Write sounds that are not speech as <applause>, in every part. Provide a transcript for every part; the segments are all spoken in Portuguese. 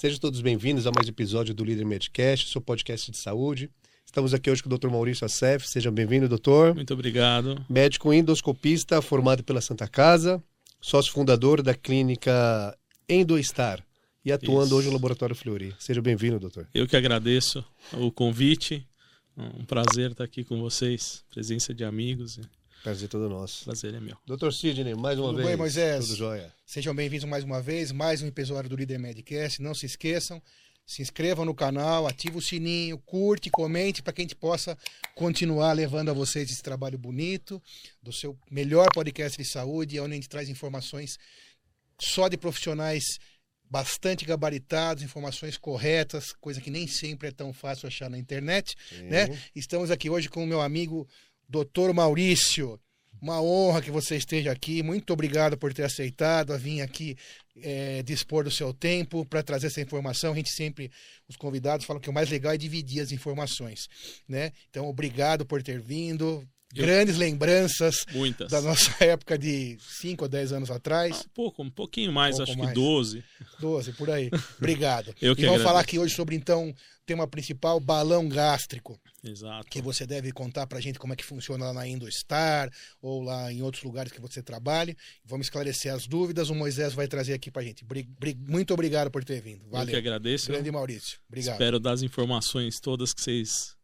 Sejam todos bem-vindos a mais um episódio do Líder Medcast, seu podcast de saúde. Estamos aqui hoje com o Dr. Maurício Assef. Seja bem-vindo, doutor. Muito obrigado. Médico endoscopista formado pela Santa Casa, sócio fundador da clínica Endoestar e atuando Isso. hoje no Laboratório Fleury. Seja bem-vindo, doutor. Eu que agradeço o convite. Um prazer estar aqui com vocês. Presença de amigos. Prazer todo nosso. Prazer é meu. Doutor Sidney, mais uma Tudo vez. bem, Moisés? Tudo jóia. Sejam bem-vindos mais uma vez, mais um episódio do Líder Medcast. Não se esqueçam, se inscrevam no canal, ative o sininho, curte, comente para que a gente possa continuar levando a vocês esse trabalho bonito do seu melhor podcast de saúde, onde a gente traz informações só de profissionais bastante gabaritados, informações corretas, coisa que nem sempre é tão fácil achar na internet, né? Estamos aqui hoje com o meu amigo Dr. Maurício. Uma honra que você esteja aqui. Muito obrigado por ter aceitado a vir aqui é, dispor do seu tempo para trazer essa informação. A gente sempre, os convidados falam que o mais legal é dividir as informações, né? Então, obrigado por ter vindo. Eu- Grandes lembranças Muitas. da nossa <laughs> época de 5 ou 10 anos atrás. Ah, pouco, um pouquinho mais, Pouco acho mais. que 12. 12, por aí. <laughs> Obrigado. Eu que e vamos agradeço. falar aqui hoje sobre, então, o tema principal, balão gástrico. Exato. que você deve contar pra gente como é que funciona lá na Indostar ou lá em outros lugares que você trabalhe. Vamos esclarecer as dúvidas. O Moisés vai trazer aqui pra gente. Muito obrigado por ter vindo. Eu que Valeu. agradeço. Grande Maurício. Obrigado. Espero dar as informações todas que vocês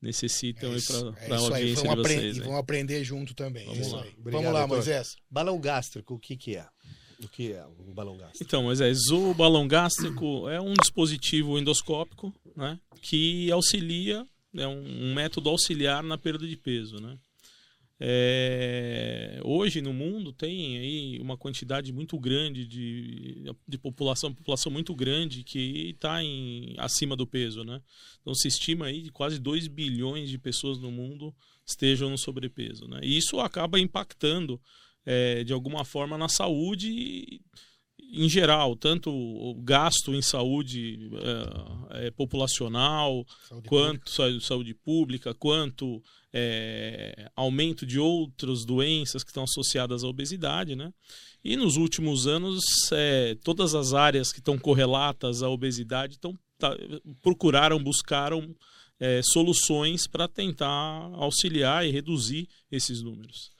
necessitam É aí isso, para é a isso aí. audiência Vamos, de vocês. e vamos aprender junto também. Vamos isso lá. aí. Obrigado, vamos lá, doutor. Moisés. Balão gástrico, o que que é? O que é um balão gástrico? Então, Moisés, o balão gástrico é um dispositivo endoscópico né, que auxilia, é um, um método auxiliar na perda de peso. Né? É, hoje no mundo tem aí uma quantidade muito grande de, de população, população muito grande que está acima do peso. Né? Então se estima aí que quase 2 bilhões de pessoas no mundo estejam no sobrepeso. Né? E isso acaba impactando é, de alguma forma na saúde em geral, tanto o gasto em saúde é, é, populacional, Saúde quanto sa- saúde pública, quanto é, aumento de outras doenças que estão associadas à obesidade, né? E nos últimos anos, todas as áreas que estão correlatas à obesidade estão, tá- procuraram, buscaram soluções para tentar auxiliar e reduzir esses números.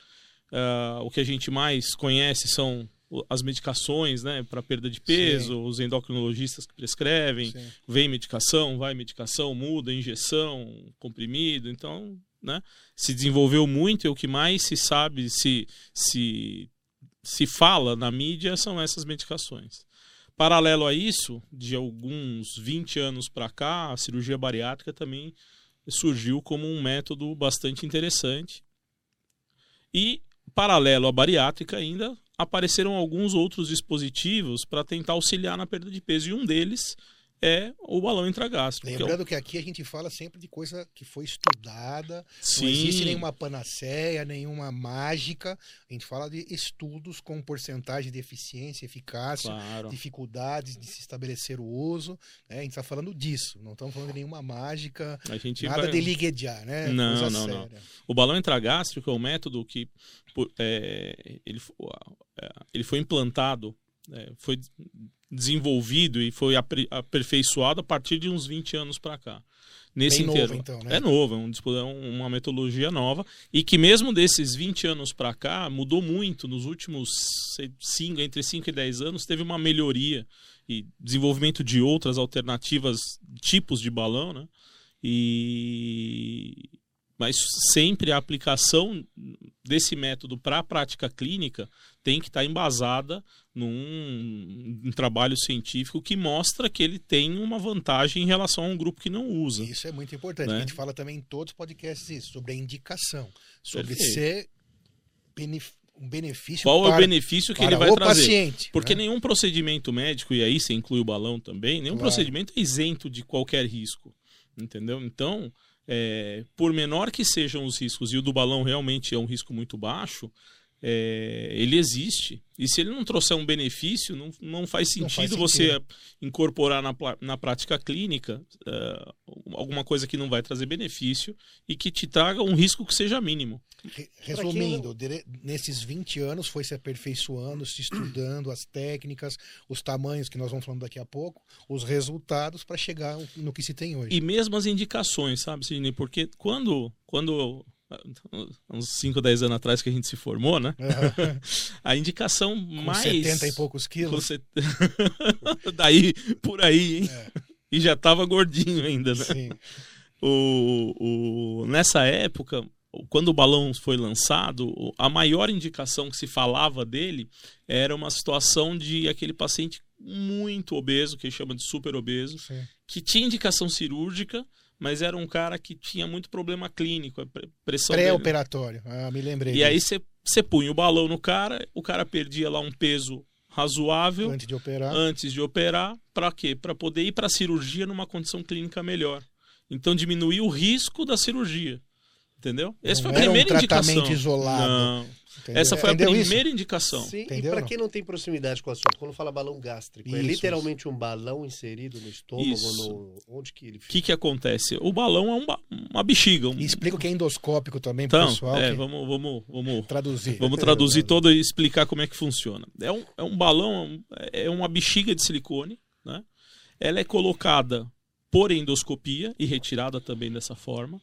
Ah, o que a gente mais conhece são as medicações né, para perda de peso, os endocrinologistas que prescrevem, Sim. vem medicação, vai medicação, muda, injeção, comprimido. Então, né, se desenvolveu muito e o que mais se sabe, se, se, se fala na mídia são essas medicações. Paralelo a isso, de alguns 20 anos para cá, a cirurgia bariátrica também surgiu como um método bastante interessante. E, paralelo à bariátrica ainda, apareceram alguns outros dispositivos para tentar auxiliar na perda de peso. E um deles é o balão intragástrico. que é o- Lembrando que aqui a gente fala sempre de coisa que foi estudada, Sim, não existe nenhuma panaceia, nenhuma mágica. A gente fala de estudos com porcentagem de eficiência, eficácia, claro. dificuldades de se estabelecer o uso. né? A gente está falando disso, não estamos falando de nenhuma mágica, A gente nada vai- de liguejar, né? Não, Coisa não, não. séria. O balão intragástrico é um método que é, ele, é, ele foi implantado, é, foi desenvolvido e foi aperfeiçoado a partir de uns 20 anos para cá. Nesse Bem novo, então, né? É novo, é, um é um- uma metodologia nova e que mesmo desses 20 anos para cá mudou muito nos últimos cinco, entre 5 e 10 anos teve uma melhoria e desenvolvimento de outras alternativas, tipos de balão, né? E mas sempre a aplicação desse método para a prática clínica tem que estar embasada num, um trabalho científico que mostra que ele tem uma vantagem em relação a um grupo que não usa. Isso é muito importante. Né? A gente fala também em todos os podcasts isso, sobre a indicação, sobre Perfeito. ser benef- um benefício Qual é o para, benefício que para ele vai o trazer? paciente. Porque né? nenhum procedimento médico, e aí você inclui o balão também, nenhum Claro. procedimento é isento de qualquer risco. Entendeu? Então, é, por menor que sejam os riscos, e o do balão realmente é um risco muito baixo, é, ele existe. E se ele não trouxer um benefício, não, não faz sentido, Não faz você sentido. incorporar na, na prática clínica é, alguma coisa que não vai trazer benefício e que te traga um risco que seja mínimo. Re- Resumindo, nesses 20 anos foi se aperfeiçoando, se estudando as técnicas, os tamanhos que nós vamos falando daqui a pouco, os resultados para chegar no que se tem hoje. E mesmo as indicações, sabe, Sidney? Porque quando, quando uns 5, 10 anos atrás que a gente se formou, né? Aham. <laughs> A indicação Com mais. 70 e poucos quilos. set- <laughs> Daí, por aí, hein? É. E já tava gordinho ainda, né? Sim. O, o, nessa época, quando o balão foi lançado, a maior indicação que se falava dele era uma situação de aquele paciente muito obeso, que chama de super obeso, sim. que tinha indicação cirúrgica, mas era um cara que tinha muito problema clínico, pressão Pré-operatório. Ah, me lembrei. E aí disso. você punha o balão no cara, o cara perdia lá um peso razoável antes de operar. antes de operar, para quê? Para poder ir para a cirurgia numa condição clínica melhor. Então diminuir o risco da cirurgia. Entendeu? Essa Não foi a era um primeira tratamento indicação. isolado. Não. entendeu? Essa foi a Entendeu isso? primeira indicação. Sim, e Entendeu, para não? quem não tem proximidade com o assunto, quando fala balão gástrico, é Isso, literalmente um balão inserido no estômago, Isso. no... onde que ele O fica? que, que acontece? O balão é um ba- uma bexiga. Um... E explica o que é endoscópico também para o Então, pessoal é, que- vamos, vamos, vamos, traduzir. vamos <laughs> traduzir todo e explicar como é que funciona. É um, é um balão, é uma bexiga de silicone, né? Ela é colocada por endoscopia e retirada também dessa forma.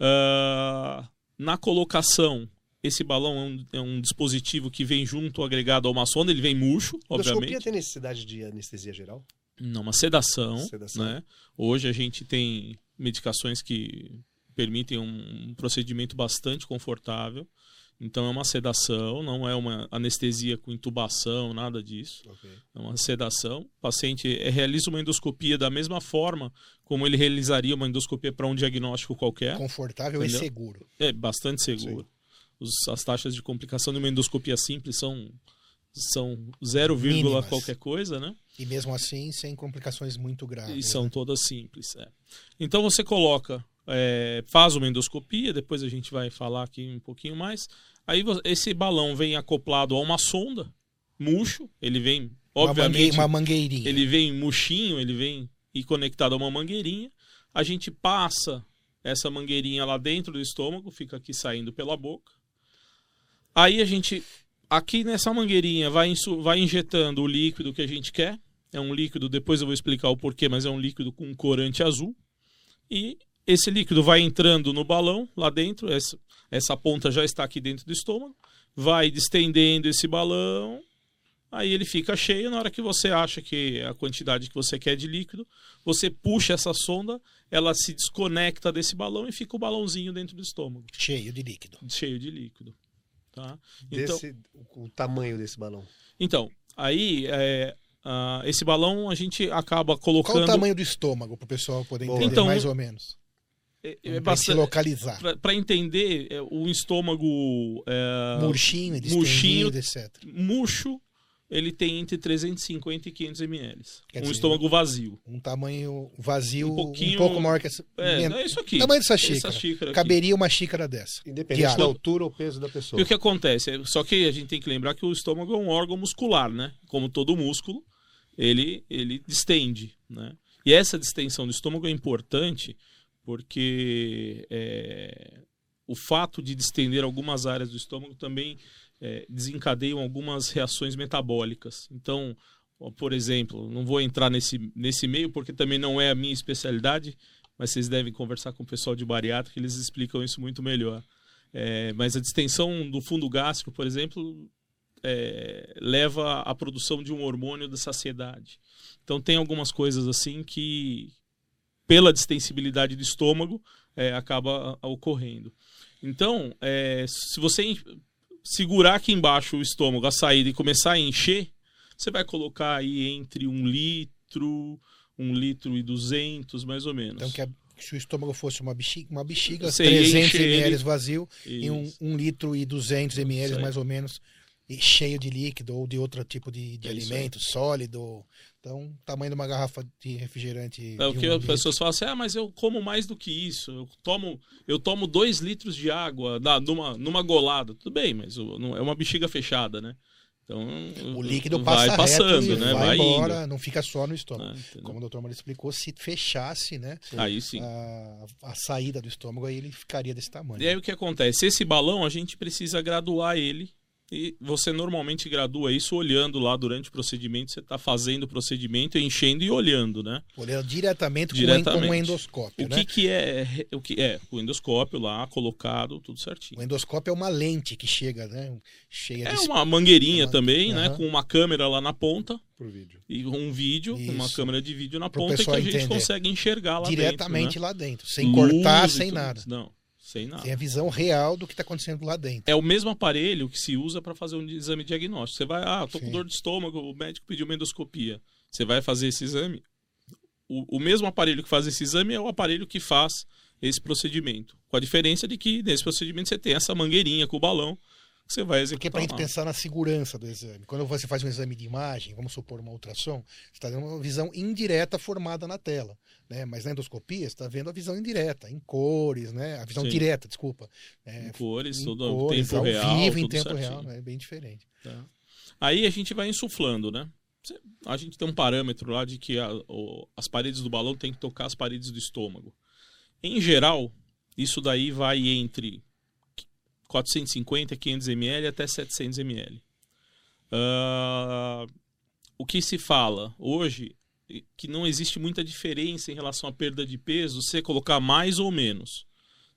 Ah, na colocação, esse balão é um, é um dispositivo que vem junto agregado a uma sonda, ele vem murcho, Endoscopia obviamente. tem necessidade de anestesia geral? Não, uma sedação, Sedação. né? Hoje a gente tem medicações que permitem um procedimento bastante confortável. Então é uma sedação, não é uma anestesia com intubação, nada disso. Ok. É uma sedação. O paciente eh, realiza uma endoscopia da mesma forma como ele realizaria uma endoscopia para um diagnóstico qualquer. Confortável Entendeu? e seguro. É bastante seguro. Os- as taxas de complicação de uma endoscopia simples são, são 0, Mínimas. qualquer coisa, né? E mesmo assim, sem complicações muito graves. E são né? todas simples. é. Então você coloca, é, faz uma endoscopia, depois a gente vai falar aqui um pouquinho mais. Aí esse balão vem acoplado a uma sonda, murcho, ele vem, obviamente, uma mangueirinha. ele vem murchinho, ele vem e conectado a uma mangueirinha. A gente passa essa mangueirinha lá dentro do estômago, fica aqui saindo pela boca. Aí a gente, aqui nessa mangueirinha, vai, vai injetando o líquido que a gente quer. É um líquido, depois eu vou explicar o porquê, mas é um líquido com corante azul. E esse líquido vai entrando no balão lá dentro. Essa, essa ponta já está aqui dentro do estômago. Vai distendendo esse balão. Aí ele fica cheio. Na hora que você acha que é a quantidade que você quer de líquido, você puxa essa sonda, ela se desconecta desse balão e fica o balãozinho dentro do estômago, Cheio de líquido. cheio de líquido. Tá? Então, Desse, o, o tamanho desse balão. então aí é, ah, esse balão a gente acaba Qual colocando. o tamanho do estômago para o pessoal poder entender Então, mais ou menos? É, é Pra se localizar. Para entender, é, o estômago é, Murchinho, murchinho. etc. murcho, ele tem entre 350 e 500 ml. Quer um dizer, estômago vazio. Um tamanho vazio, Um um, pouco maior que essa. É, é isso aqui. tamanho dessa Essa xícara. xícara aqui. Caberia uma xícara dessa. Independente da altura ou peso da pessoa. E o que acontece? É- Só que a gente tem que lembrar que o estômago é um órgão muscular, né? Como todo músculo, ele, ele distende, né? E essa distensão do estômago é importante porque é, o fato de distender algumas áreas do estômago também é, desencadeiam algumas reações metabólicas. Então, por exemplo, não vou entrar nesse, nesse meio porque também não é a minha especialidade, mas vocês devem conversar com o pessoal de bariátrica, que eles explicam isso muito melhor. É, mas a distensão do fundo gástrico, por exemplo, é, leva à produção de um hormônio da saciedade. Então tem algumas coisas assim que, pela distensibilidade do estômago, é, acaba a- ocorrendo. Então, é, se você segurar aqui embaixo o estômago, a saída e começar a encher, você vai colocar aí entre um litro, um litro e duzentos, mais ou menos. Então, que a- se o estômago fosse uma bexiga, uma bexiga Você 300 enche ele- ml vazio e um, um litro e 200 ml mais ou menos e cheio de líquido ou de outro tipo de, de É alimento, sólido. Então, tamanho de uma garrafa de refrigerante. É o que um as pessoas falam assim, ah, mas eu como mais do que isso. Eu tomo, eu tomo dois litros de água numa, numa golada. Tudo bem, mas não, é uma bexiga fechada, né? Então O líquido vai passa passando, reto e né? vai, Vai, embora, indo. não fica só no estômago. Entendeu? Como o doutor Mário explicou, se fechasse né, Aí sim. a, a saída do estômago, aí ele ficaria desse tamanho. E aí o que acontece? Esse balão a gente precisa graduar ele. E você normalmente gradua isso olhando lá durante o procedimento. Você está fazendo o procedimento, enchendo e olhando, né? Olhando diretamente, com, Diretamente. com um endoscópio. O né? que, que é o que é o endoscópio lá colocado, tudo certinho. O endoscópio é uma lente que chega, né? Cheia É de uma mangueirinha Uma- também, né? Aham. Com uma câmera lá na ponta Por vídeo. e um vídeo, uma Isso. câmera de vídeo na Pro ponta que a gente entender. consegue enxergar lá diretamente dentro, lá dentro, né? sem cortar, Luz e sem tudo nada. Não, sem nada. Tem a visão real do que está acontecendo lá dentro. É o mesmo aparelho que se usa para fazer um exame diagnóstico. Você vai, ah, tô com dor de estômago, o médico pediu uma endoscopia. Você vai fazer esse exame. O, o mesmo aparelho que faz esse exame é o aparelho que faz esse procedimento. Com a diferença de que nesse procedimento você tem essa mangueirinha com o balão que você vai Porque é executar. para a gente pensar na segurança do exame. Quando você faz um exame de imagem, vamos supor uma ultrassom, você está dando uma visão indireta formada na tela. Né? Mas na endoscopia, você está vendo a visão indireta, em cores, né? A visão Sim. direta, desculpa. É, Em cores, em todo cores, tempo real. vivo, em tempo certinho. real, né? É bem diferente. Tá. Aí a gente vai insuflando, né? A gente tem um parâmetro lá de que a- o- as paredes do balão tem que tocar as paredes do estômago. Em geral, isso daí vai entre 450, 500 ml até 700 ml. Ah, o que se fala hoje que não existe muita diferença em relação à perda de peso, você colocar mais ou menos,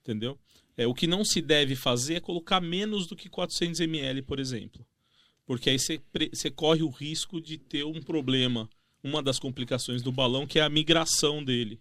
entendeu? É, o que não se deve fazer é colocar menos do que 400 ml, por exemplo. Porque aí você, corre o risco de ter um problema, uma das complicações do balão, que é a migração dele.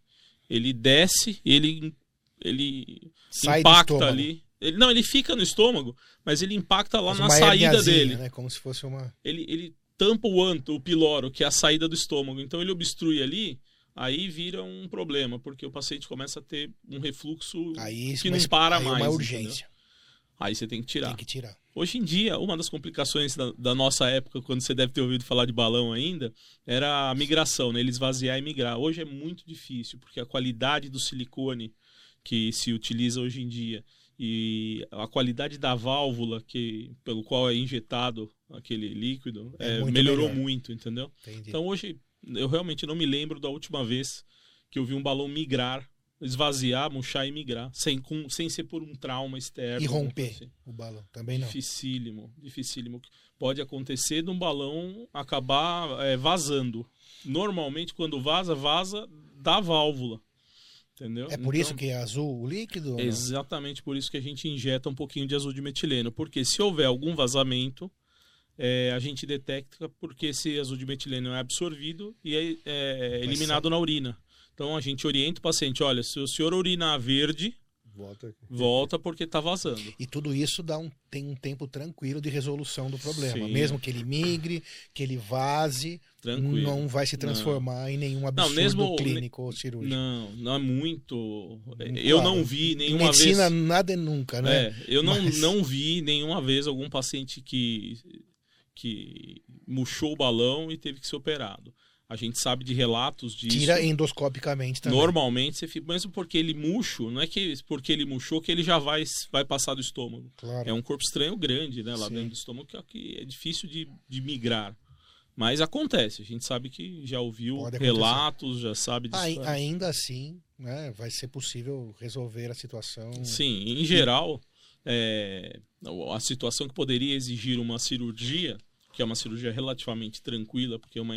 Ele desce, ele, ele Sai impacta ali. Ele, não, ele fica no estômago, mas ele impacta lá Faz na saída dele. Né? Como se fosse uma. Ele, ele tampa o anto, o piloro, que é a saída do estômago. Então ele obstrui ali, aí vira um problema, porque o paciente começa a ter um refluxo Aí, que mas- não para aí é mais. uma entendeu? urgência. Aí você tem que tirar. Tem que tirar. Hoje em dia, uma das complicações da, da nossa época, quando você deve ter ouvido falar de balão ainda, era a migração, né? Ele esvaziar e migrar. Hoje é muito difícil, porque a qualidade do silicone que se utiliza hoje em dia e a qualidade da válvula que, pelo qual é injetado aquele líquido É é, muito melhorou melhor. muito, entendeu? Entendi. Então hoje eu realmente não me lembro da última vez que eu vi um balão migrar, esvaziar, murchar e migrar, sem, com, sem ser por um trauma externo. e romper assim. o balão. Também não. Dificílimo, dificílimo. Pode acontecer de um balão acabar é, vazando. Normalmente, quando vaza, vaza da válvula. Entendeu? É por Então, isso que é azul o líquido? Exatamente por isso que a gente injeta um pouquinho de azul de metileno. Porque se houver algum vazamento, é, a gente detecta porque esse azul de metileno é absorvido e é, é eliminado na urina. Então a gente orienta o paciente: olha, se o senhor urinar verde, Volta aqui. volta porque está vazando. E tudo isso dá um, tem um tempo tranquilo de resolução do problema. Sim. Mesmo que ele migre, que ele vaze, Tranquilo. não vai se transformar em nenhum absurdo mesmo- clínico ou cirúrgico. Não, não é muito. Claro. Eu não vi nenhuma medicina, vez. nada é nunca, né? É, eu não, Mas- não vi nenhuma vez algum paciente que, que murchou o balão e teve que ser operado. A gente sabe de relatos disso. Tira endoscopicamente também. Normalmente, você fica, mesmo porque ele murcho, não é que porque ele murchou que ele já vai, vai passar do estômago. Claro. É um corpo estranho grande, né? Lá Sim. dentro do estômago, que é, é difícil de, de migrar. Mas acontece, a gente sabe que já ouviu relatos, já sabe disso. Ai- ainda assim, né, vai ser possível resolver a situação. Sim, em geral, é, a situação que poderia exigir uma cirurgia, que é uma cirurgia relativamente tranquila, porque é uma,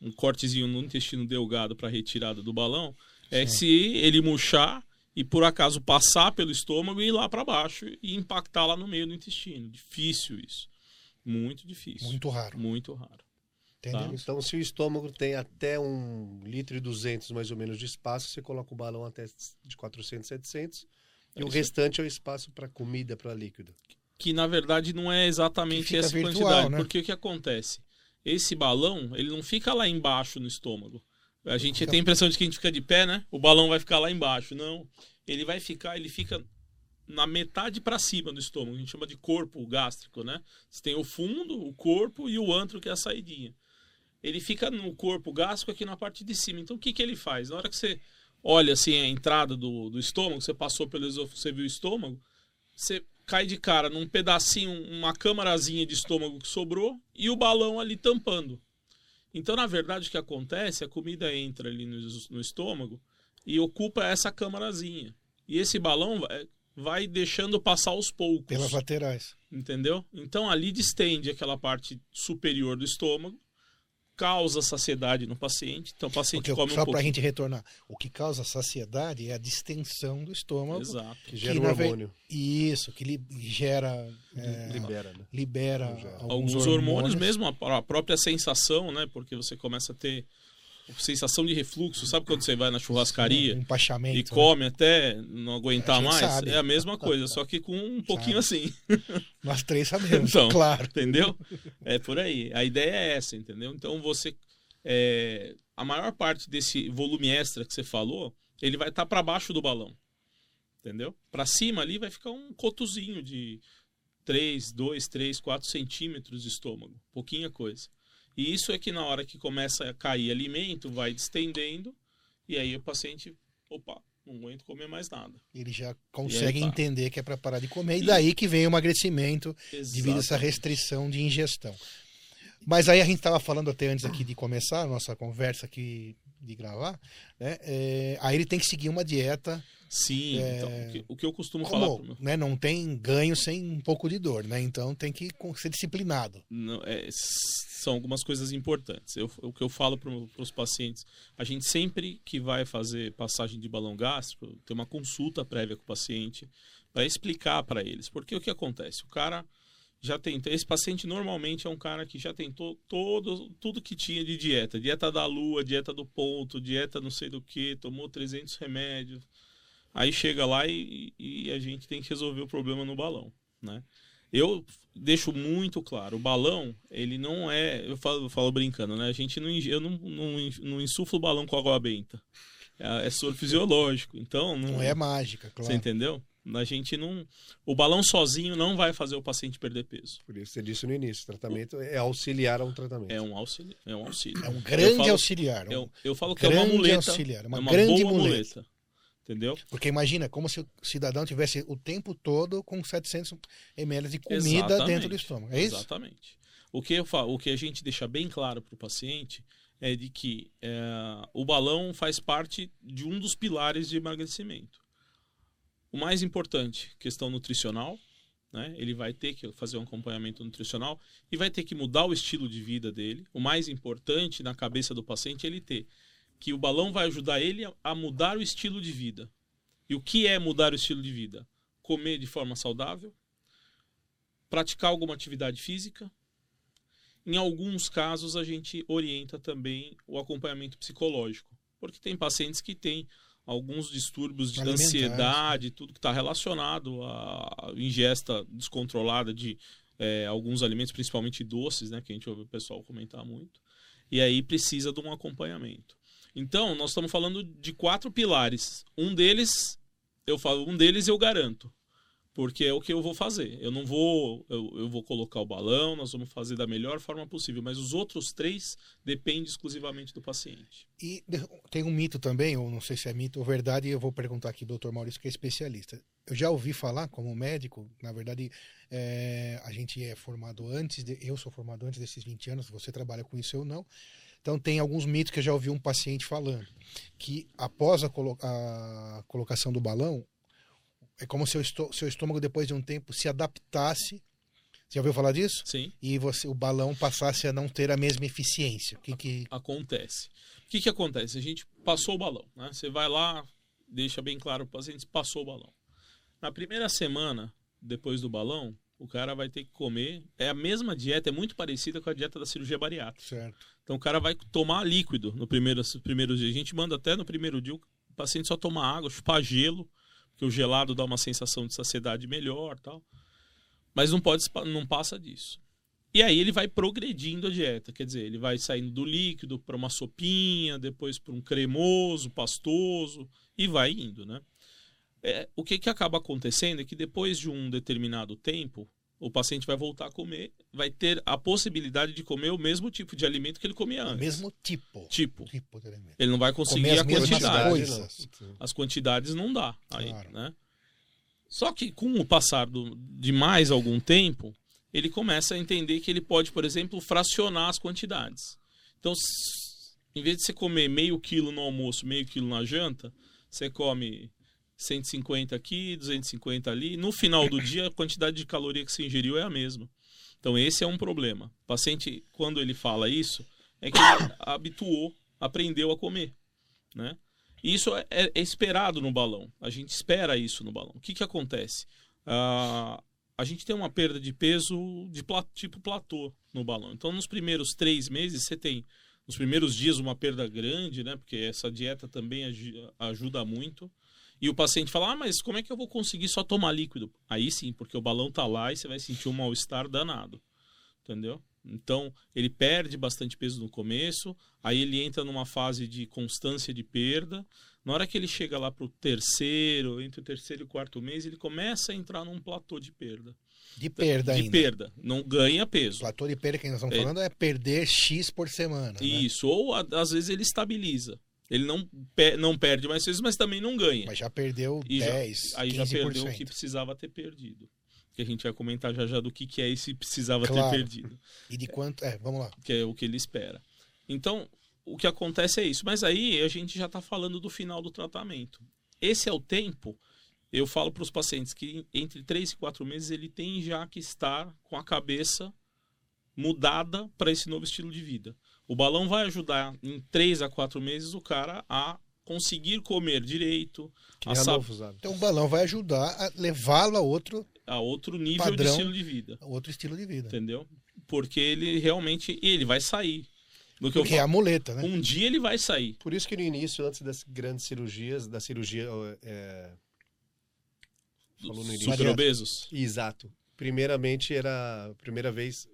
um cortezinho no intestino delgado para retirada do balão, é Sim. se ele murchar e por acaso passar pelo estômago e ir lá para baixo e impactar lá no meio do intestino. Difícil isso. Muito difícil. Muito raro. Muito raro. Entendeu? Tá. Então, se o estômago tem até um litro e 200 mais ou menos de espaço, você coloca o balão até de 400, 700. É E o restante é o espaço para comida, para líquido. que na verdade não é exatamente essa virtual, quantidade. né? Porque o que acontece? Esse balão, ele não fica lá embaixo no estômago. A gente Fica- tem a impressão de que a gente fica de pé, né? O balão vai ficar lá embaixo. Não. Ele vai ficar, ele fica na metade para cima do estômago, a gente chama de corpo gástrico, né? Você tem o fundo, o corpo e o antro, que é a saidinha. Ele fica no corpo gástrico aqui na parte de cima. Então o que, que ele faz? Na hora que você olha assim a entrada do, do estômago, você passou pelo esôfago, você viu o estômago, você cai de cara num pedacinho, uma câmarazinha de estômago que sobrou e o balão ali tampando. Então, na verdade, o que acontece? A comida entra ali no, no estômago e ocupa essa câmarazinha. E esse balão vai, vai deixando passar aos poucos. Pelas laterais. Entendeu? Então ali distende aquela parte superior do estômago causa saciedade no paciente. Então o paciente Porque, come só um para a gente retornar, o que causa saciedade é a distensão do estômago. Exato. Que gera Que, um na ve- hormônio. Isso, que li- gera, é, Libera, né? libera alguns, Alguns hormônios, mesmo, a a própria sensação, né? Porque você começa a ter sensação de refluxo. Sabe quando você vai na Um churrascaria empachamento. e né? come até não aguentar mais? sabe. É a mesma coisa, só que com um pouquinho assim. <laughs> Nós três sabemos, <laughs> Então, claro. Entendeu? É por aí. A ideia é essa, entendeu? Então você. é, a maior parte desse volume extra que você falou, ele vai estar para baixo do balão. Entendeu? Para cima ali vai ficar um cotozinho de 3, 2, 3, 4 centímetros de estômago. Pouquinha coisa. E isso é que na hora que começa a cair alimento, vai distendendo, e aí o paciente, opa, não aguento comer mais nada. Ele já consegue aí tá. entender que é para parar de comer. E E- daí que vem o emagrecimento devido a essa Exatamente. restrição de ingestão. Mas aí a gente estava falando até antes aqui de começar a nossa conversa aqui de gravar, né? É, aí ele tem que seguir uma dieta, Sim, É, então, o que, o que eu costumo falar pro como, meu né? Não tem ganho sem um pouco de dor, né? Então tem que ser disciplinado. Não, é, são algumas coisas importantes. Eu- o que eu falo para os pacientes, a gente sempre que vai fazer passagem de balão gástrico, tem uma consulta prévia com o paciente para explicar para eles. Porque o que acontece? O cara já tentou. Esse paciente normalmente é um cara que já tentou todo, tudo que tinha de dieta: dieta da lua, dieta do ponto, dieta não sei do que, tomou 300 remédios. Aí chega lá e, e a gente tem que resolver o problema no balão, né? Eu deixo muito claro, o balão, ele não é, eu falo, eu falo brincando, né? A gente não, eu não, não, não insuflo o balão com água benta. É, é soro <laughs> fisiológico, então não, Não é mágica, Você claro. entendeu? A gente não, o balão sozinho não vai fazer o paciente perder peso. Por isso você disse no início, o tratamento é auxiliar a um tratamento. É um auxílio, é um auxílio. É um grande falo- auxiliar. um Eu, eu falo que é uma muleta, auxiliar, uma é uma grande boa muleta. muleta. Entendeu? Porque imagina, como se o cidadão tivesse o tempo todo com 700 ml de comida Exatamente. dentro do estômago. É isso? Exatamente. O que, eu falo, o que a gente deixa bem claro para o paciente é de que é, o balão faz parte de um dos pilares de emagrecimento. O mais importante, questão nutricional, né? Ele vai ter que fazer um acompanhamento nutricional e vai ter que mudar o estilo de vida dele. O mais importante na cabeça do paciente é ele ter que o balão vai ajudar ele a- mudar o estilo de vida. E o que é mudar o estilo de vida? Comer de forma saudável, praticar alguma atividade física. Em alguns casos, a gente orienta também o acompanhamento psicológico, porque tem pacientes que têm alguns distúrbios de ansiedade, tudo que está relacionado à ingesta descontrolada de eh, alguns alimentos, principalmente doces, né, que a gente ouve o pessoal comentar muito. E aí precisa de um acompanhamento. Então, nós estamos falando de quatro pilares. Um deles, eu falo, um deles eu garanto porque é o que eu vou fazer. Eu não vou, eu, eu vou colocar o balão, nós vamos fazer da melhor forma possível, mas os outros três dependem exclusivamente do paciente. E tem um mito também, ou não sei se é mito ou verdade, eu vou perguntar aqui Dr. Maurício, que é especialista. Eu já ouvi falar, como médico, na verdade, é, a gente é formado antes, de, eu sou formado antes desses 20 anos, você trabalha com isso ou não. Então, tem alguns mitos que eu já ouvi um paciente falando, que após a, colo- a colocação do balão, é como se o seu estômago, depois de um tempo, se adaptasse. Você já ouviu falar disso? Sim, E você, o balão passasse a não ter a mesma eficiência. O que, que acontece. O que, que acontece? A gente passou o balão, né? Você vai lá, deixa bem claro para o paciente, passou o balão. Na primeira semana, depois do balão, o cara vai ter que comer. É a mesma dieta, é muito parecida com a dieta da cirurgia bariátrica. Certo. Então o cara vai tomar líquido no primeiro, nos primeiros dias. A gente manda até no primeiro dia o paciente só tomar água, chupar gelo, porque o gelado dá uma sensação de saciedade melhor tal. Mas não pode não passa disso. E aí ele vai progredindo a dieta, quer dizer, ele vai saindo do líquido para uma sopinha, depois para um cremoso, pastoso e vai indo, né? É, o que, que acaba acontecendo é que depois de um determinado tempo, o paciente vai voltar a comer, vai ter a possibilidade de comer o mesmo tipo de alimento que ele comia O antes. mesmo tipo. Tipo, Tipo de alimento. ele não vai conseguir as a quantidade. coisas. As quantidades não dá aí, Claro. né? Só que com o passar do- de mais algum tempo, ele começa a entender que ele pode, por exemplo, fracionar as quantidades. Então, em vez de você comer meio quilo no almoço, meio quilo na janta, você come 150 aqui, 250 ali. No final do dia, a quantidade de caloria que você ingeriu é a mesma. Então, esse é um problema. O paciente, quando ele fala isso, é que ele <coughs> habituou, aprendeu a comer, né? E Isso é, é esperado no balão. A gente espera isso no balão. O que, que acontece? Ah, a gente tem uma perda de peso de pla- tipo platô no balão. Então, nos primeiros três meses, você tem, nos primeiros dias, uma perda grande, né? Porque essa dieta também agi- ajuda muito. E o paciente fala: Ah, mas como é que eu vou conseguir só tomar líquido? Aí sim, porque o balão tá lá e você vai sentir um mal-estar danado. Entendeu? Então, ele perde bastante peso no começo, aí ele entra numa fase de constância de perda. Na hora que ele chega lá pro terceiro, entre o terceiro e o quarto mês, ele começa a entrar num platô de perda. De perda de ainda. perda. Não ganha peso. Platô de perda que nós estamos É. falando é perder X por semana. né? Isso. Ou a- às vezes ele estabiliza. Ele não, pe- não perde mais peso, mas também não ganha. Mas já perdeu E já- 10, aí 15%. já perdeu o que precisava ter perdido. Que a gente vai comentar já já do que, que é esse precisava Claro. ter perdido. E de quanto... É, vamos lá. que é o que ele espera. Então, o que acontece é isso. Mas aí a gente já está falando do final do tratamento. Esse é o tempo. Eu falo para os pacientes que entre 3 e 4 meses ele tem já que estar com a cabeça mudada para esse novo estilo de vida. O balão vai ajudar em 3 a 4 meses o cara a conseguir comer direito, a, sab-. Então o balão vai ajudar a levá-lo a outro, a outro nível Padrão. de estilo de vida. a outro estilo de vida. Entendeu? Porque ele realmente ele vai sair. Do que eu Porque é a muleta, né? Um dia ele vai sair. Por isso que no início, antes das grandes cirurgias, da cirurgia. é, Falou no início. Super obesos. Exato. Primeiramente era. Primeira vez.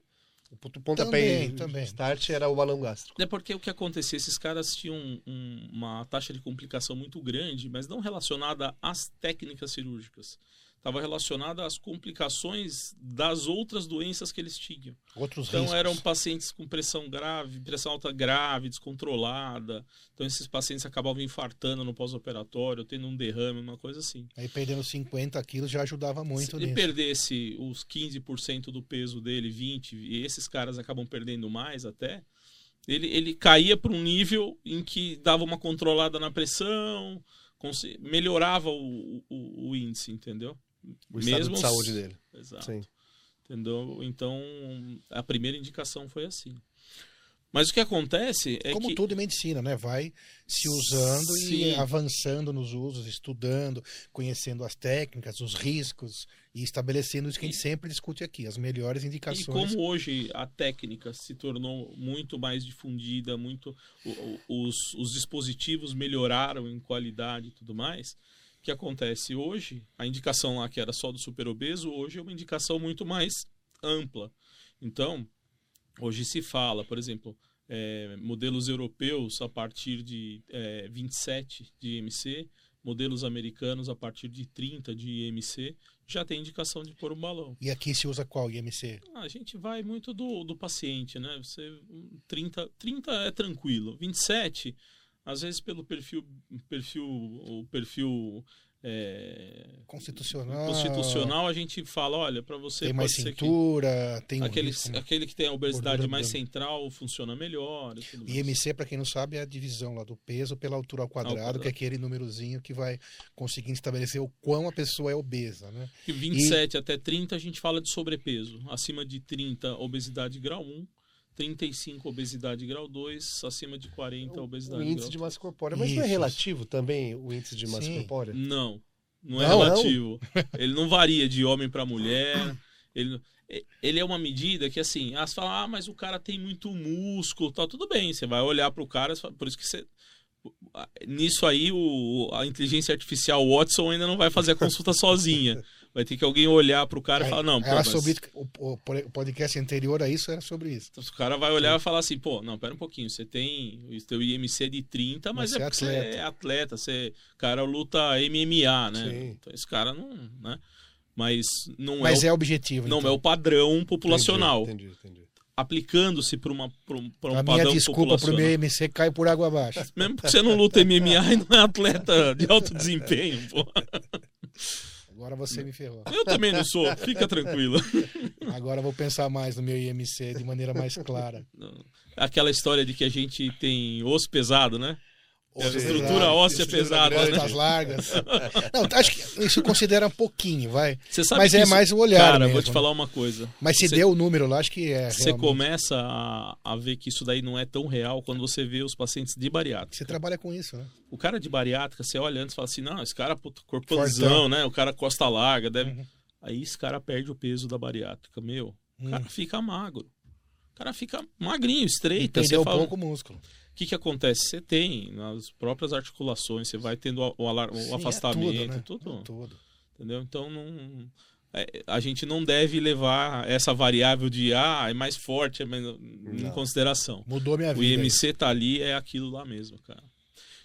O ponto- pontapé Também, também. start era o balão gástrico. É porque o que acontecia, esses caras tinham um- uma taxa de complicação muito grande, mas não relacionada às técnicas cirúrgicas. Estava relacionada às complicações das outras doenças que eles tinham. Outros Então riscos. eram pacientes com pressão grave, pressão alta grave, descontrolada. Então esses pacientes acabavam infartando no pós-operatório, tendo um derrame, uma coisa assim. Aí perdendo 50 quilos já ajudava muito Se ele nisso. perdesse os 15% do peso dele, 20%, e esses caras acabam perdendo mais até, ele, ele caía para um nível em que dava uma controlada na pressão, melhorava o, o, o índice, entendeu? O estado Mesmo de saúde dele. Exato. Sim. Entendeu? Então, a primeira indicação foi assim. Mas o que acontece é Como que. tudo em medicina, né? Vai se usando e Sim. avançando nos usos, estudando, conhecendo as técnicas, os riscos e estabelecendo isso que a gente sempre discute aqui, as melhores E indicações. como hoje a técnica se tornou muito mais difundida, muito os, os dispositivos melhoraram em qualidade e tudo mais, que acontece hoje, a indicação lá que era só do super obeso, hoje é uma indicação muito mais ampla. Então, hoje se fala, por exemplo, é, modelos europeus a partir de é, 27 de IMC, modelos americanos a partir de 30 de IMC, já tem indicação de pôr um balão. E aqui se usa qual IMC? Ah, A gente vai muito do, do paciente, né? Você, um, 30, 30 é tranquilo. 27, às vezes pelo perfil, perfil o perfil é, Constitucional. constitucional, a gente fala, olha, para você Tem mais ser que cintura, tem aquele, risco, né? aquele que tem a obesidade mais central funciona melhor. E. IMC, para quem não sabe, é a divisão lá do peso pela altura ao quadrado, quadrado. que é aquele númerozinho que vai conseguir estabelecer o quão a pessoa é obesa, né? De 27 até 30 a gente fala de sobrepeso. Acima de 30, obesidade grau 1. 35, obesidade grau 2. Acima de 40, O obesidade índice grau de massa corpórea. Mas não é Isso. relativo também o índice de massa Sim. corpórea? Não, não é Não, não? relativo. Ele não varia de homem para mulher. Ele, ele é uma medida que, assim, as fala, ah, mas o cara tem muito músculo, tal. Tudo bem, você vai olhar para o cara, por isso que você. Nisso aí, o, a inteligência artificial Watson ainda não vai fazer a consulta sozinha. <laughs> vai ter que alguém olhar pro cara e Aí, falar, não, pô, era mas... sobre o, o- o podcast anterior a isso era sobre isso. Então, o cara vai olhar e falar assim, pô, não, pera um pouquinho, você tem o teu IMC de 30, mas Mas é você é porque você atleta. é atleta, você, o cara luta MMA, né? Sim. Então esse cara não, né? Mas não Mas é, é o, objetivo. não então. é o padrão populacional. Entendi, entendi. Aplicando-se para uma pra um, pra um A minha padrão desculpa pro populacional. meu MC cai por água abaixo. <laughs> Mesmo porque você não luta MMA e não é atleta de alto <laughs> desempenho, pô. Agora você me ferrou. Eu também não sou, fica tranquilo. <laughs> Agora eu vou pensar mais no meu IMC de maneira mais clara. Aquela história de que a gente tem osso pesado, né? É, Osso estrutura óssea estrutura pesada, grande. né? Costas largas. <laughs> Não, acho que isso considera um pouquinho, vai. Mas é isso- mais o olhar Cara, mesmo, vou te falar uma coisa. Mas se Você- deu o número lá, acho que é. Você realmente. começa a, a ver que isso daí não é tão real quando você vê os pacientes de bariátrica. Você trabalha com isso, né? O cara de bariátrica, você olha antes e fala assim, não, esse cara, corpozão, né? O cara costa larga, deve... Uhum. Aí esse cara perde o peso da bariátrica, meu. O Hum. cara fica magro. O cara fica magrinho, estreito. Perdeu fala, pouco músculo. O que que acontece? Você tem nas próprias articulações, você vai tendo o, o alar- o Sim, é afastamento, tudo, tudo, né? Tudo. entendeu? Então não... é, a gente não deve levar essa variável de ah, é mais forte é menos- em consideração. Mudou minha O vida. IMC tá ali, é aquilo lá mesmo, cara.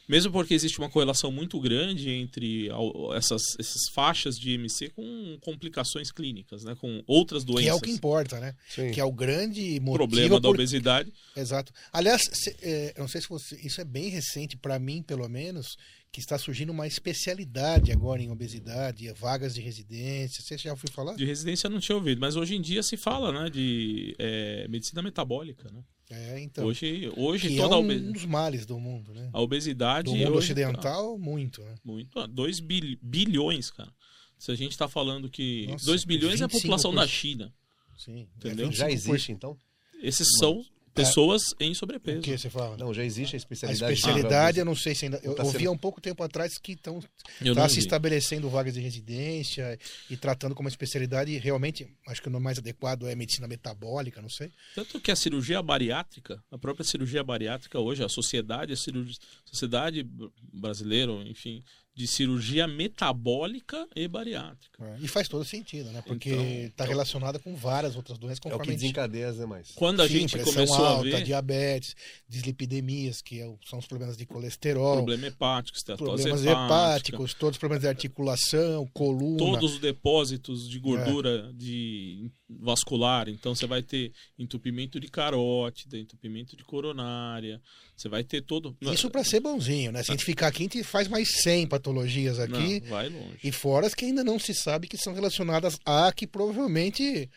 Mesmo porque existe uma correlação muito grande entre essas, essas faixas de IMC com complicações clínicas, né? Com outras Que doenças. é o que importa, né? Sim. Que é o grande motivo. problema da por- obesidade. Exato. Aliás, se- é, eu não sei se você. Isso é bem recente, para mim, pelo menos, que está surgindo uma especialidade agora em obesidade, vagas de residência. Você já ouviu falar? De residência eu não tinha ouvido, mas hoje em dia se fala, né? De é, medicina metabólica, né? É, então. hoje hoje que toda é a, um obe- dos males do mundo, né? a obesidade. Do mundo hoje ocidental, muito, né? muito. 2 bilhões, cara. Se a gente tá falando que Nossa, 2 bilhões é a 25%. população da China. Sim. Entendeu? É Já 25%. existe, então? Esses são pessoas em sobrepeso. O que você fala? Não, já existe a A especialidade. especialidade, eu não sei se ainda. Eu Tá ouvi sendo- há um pouco tempo atrás que estão tá se vi. estabelecendo vagas de residência e tratando como especialidade. Realmente, acho que o nome mais adequado é medicina metabólica, não sei. Tanto que a cirurgia bariátrica, a própria cirurgia bariátrica hoje, a sociedade, a cirurgia, sociedade brasileira, enfim, de cirurgia metabólica e bariátrica. É, E faz todo sentido, né? Porque Então, está então- relacionada com várias outras doenças, É o que conforme a gente- desencadeia as demais. Quando a Sim, gente começou alta, a ver diabetes, dislipidemias, que é são os problemas de colesterol, problema hepático, esteatose problemas hepática, hepáticos, todos os problemas de articulação, coluna. todos os depósitos de gordura de vascular. Então você vai ter entupimento de carótida, entupimento de coronária. Você vai ter todo. Isso para ser bonzinho, né? Se a gente ficar aqui, a gente faz mais 100 patologias aqui. Não, vai longe. E fora as que ainda não se sabe que são relacionadas a que provavelmente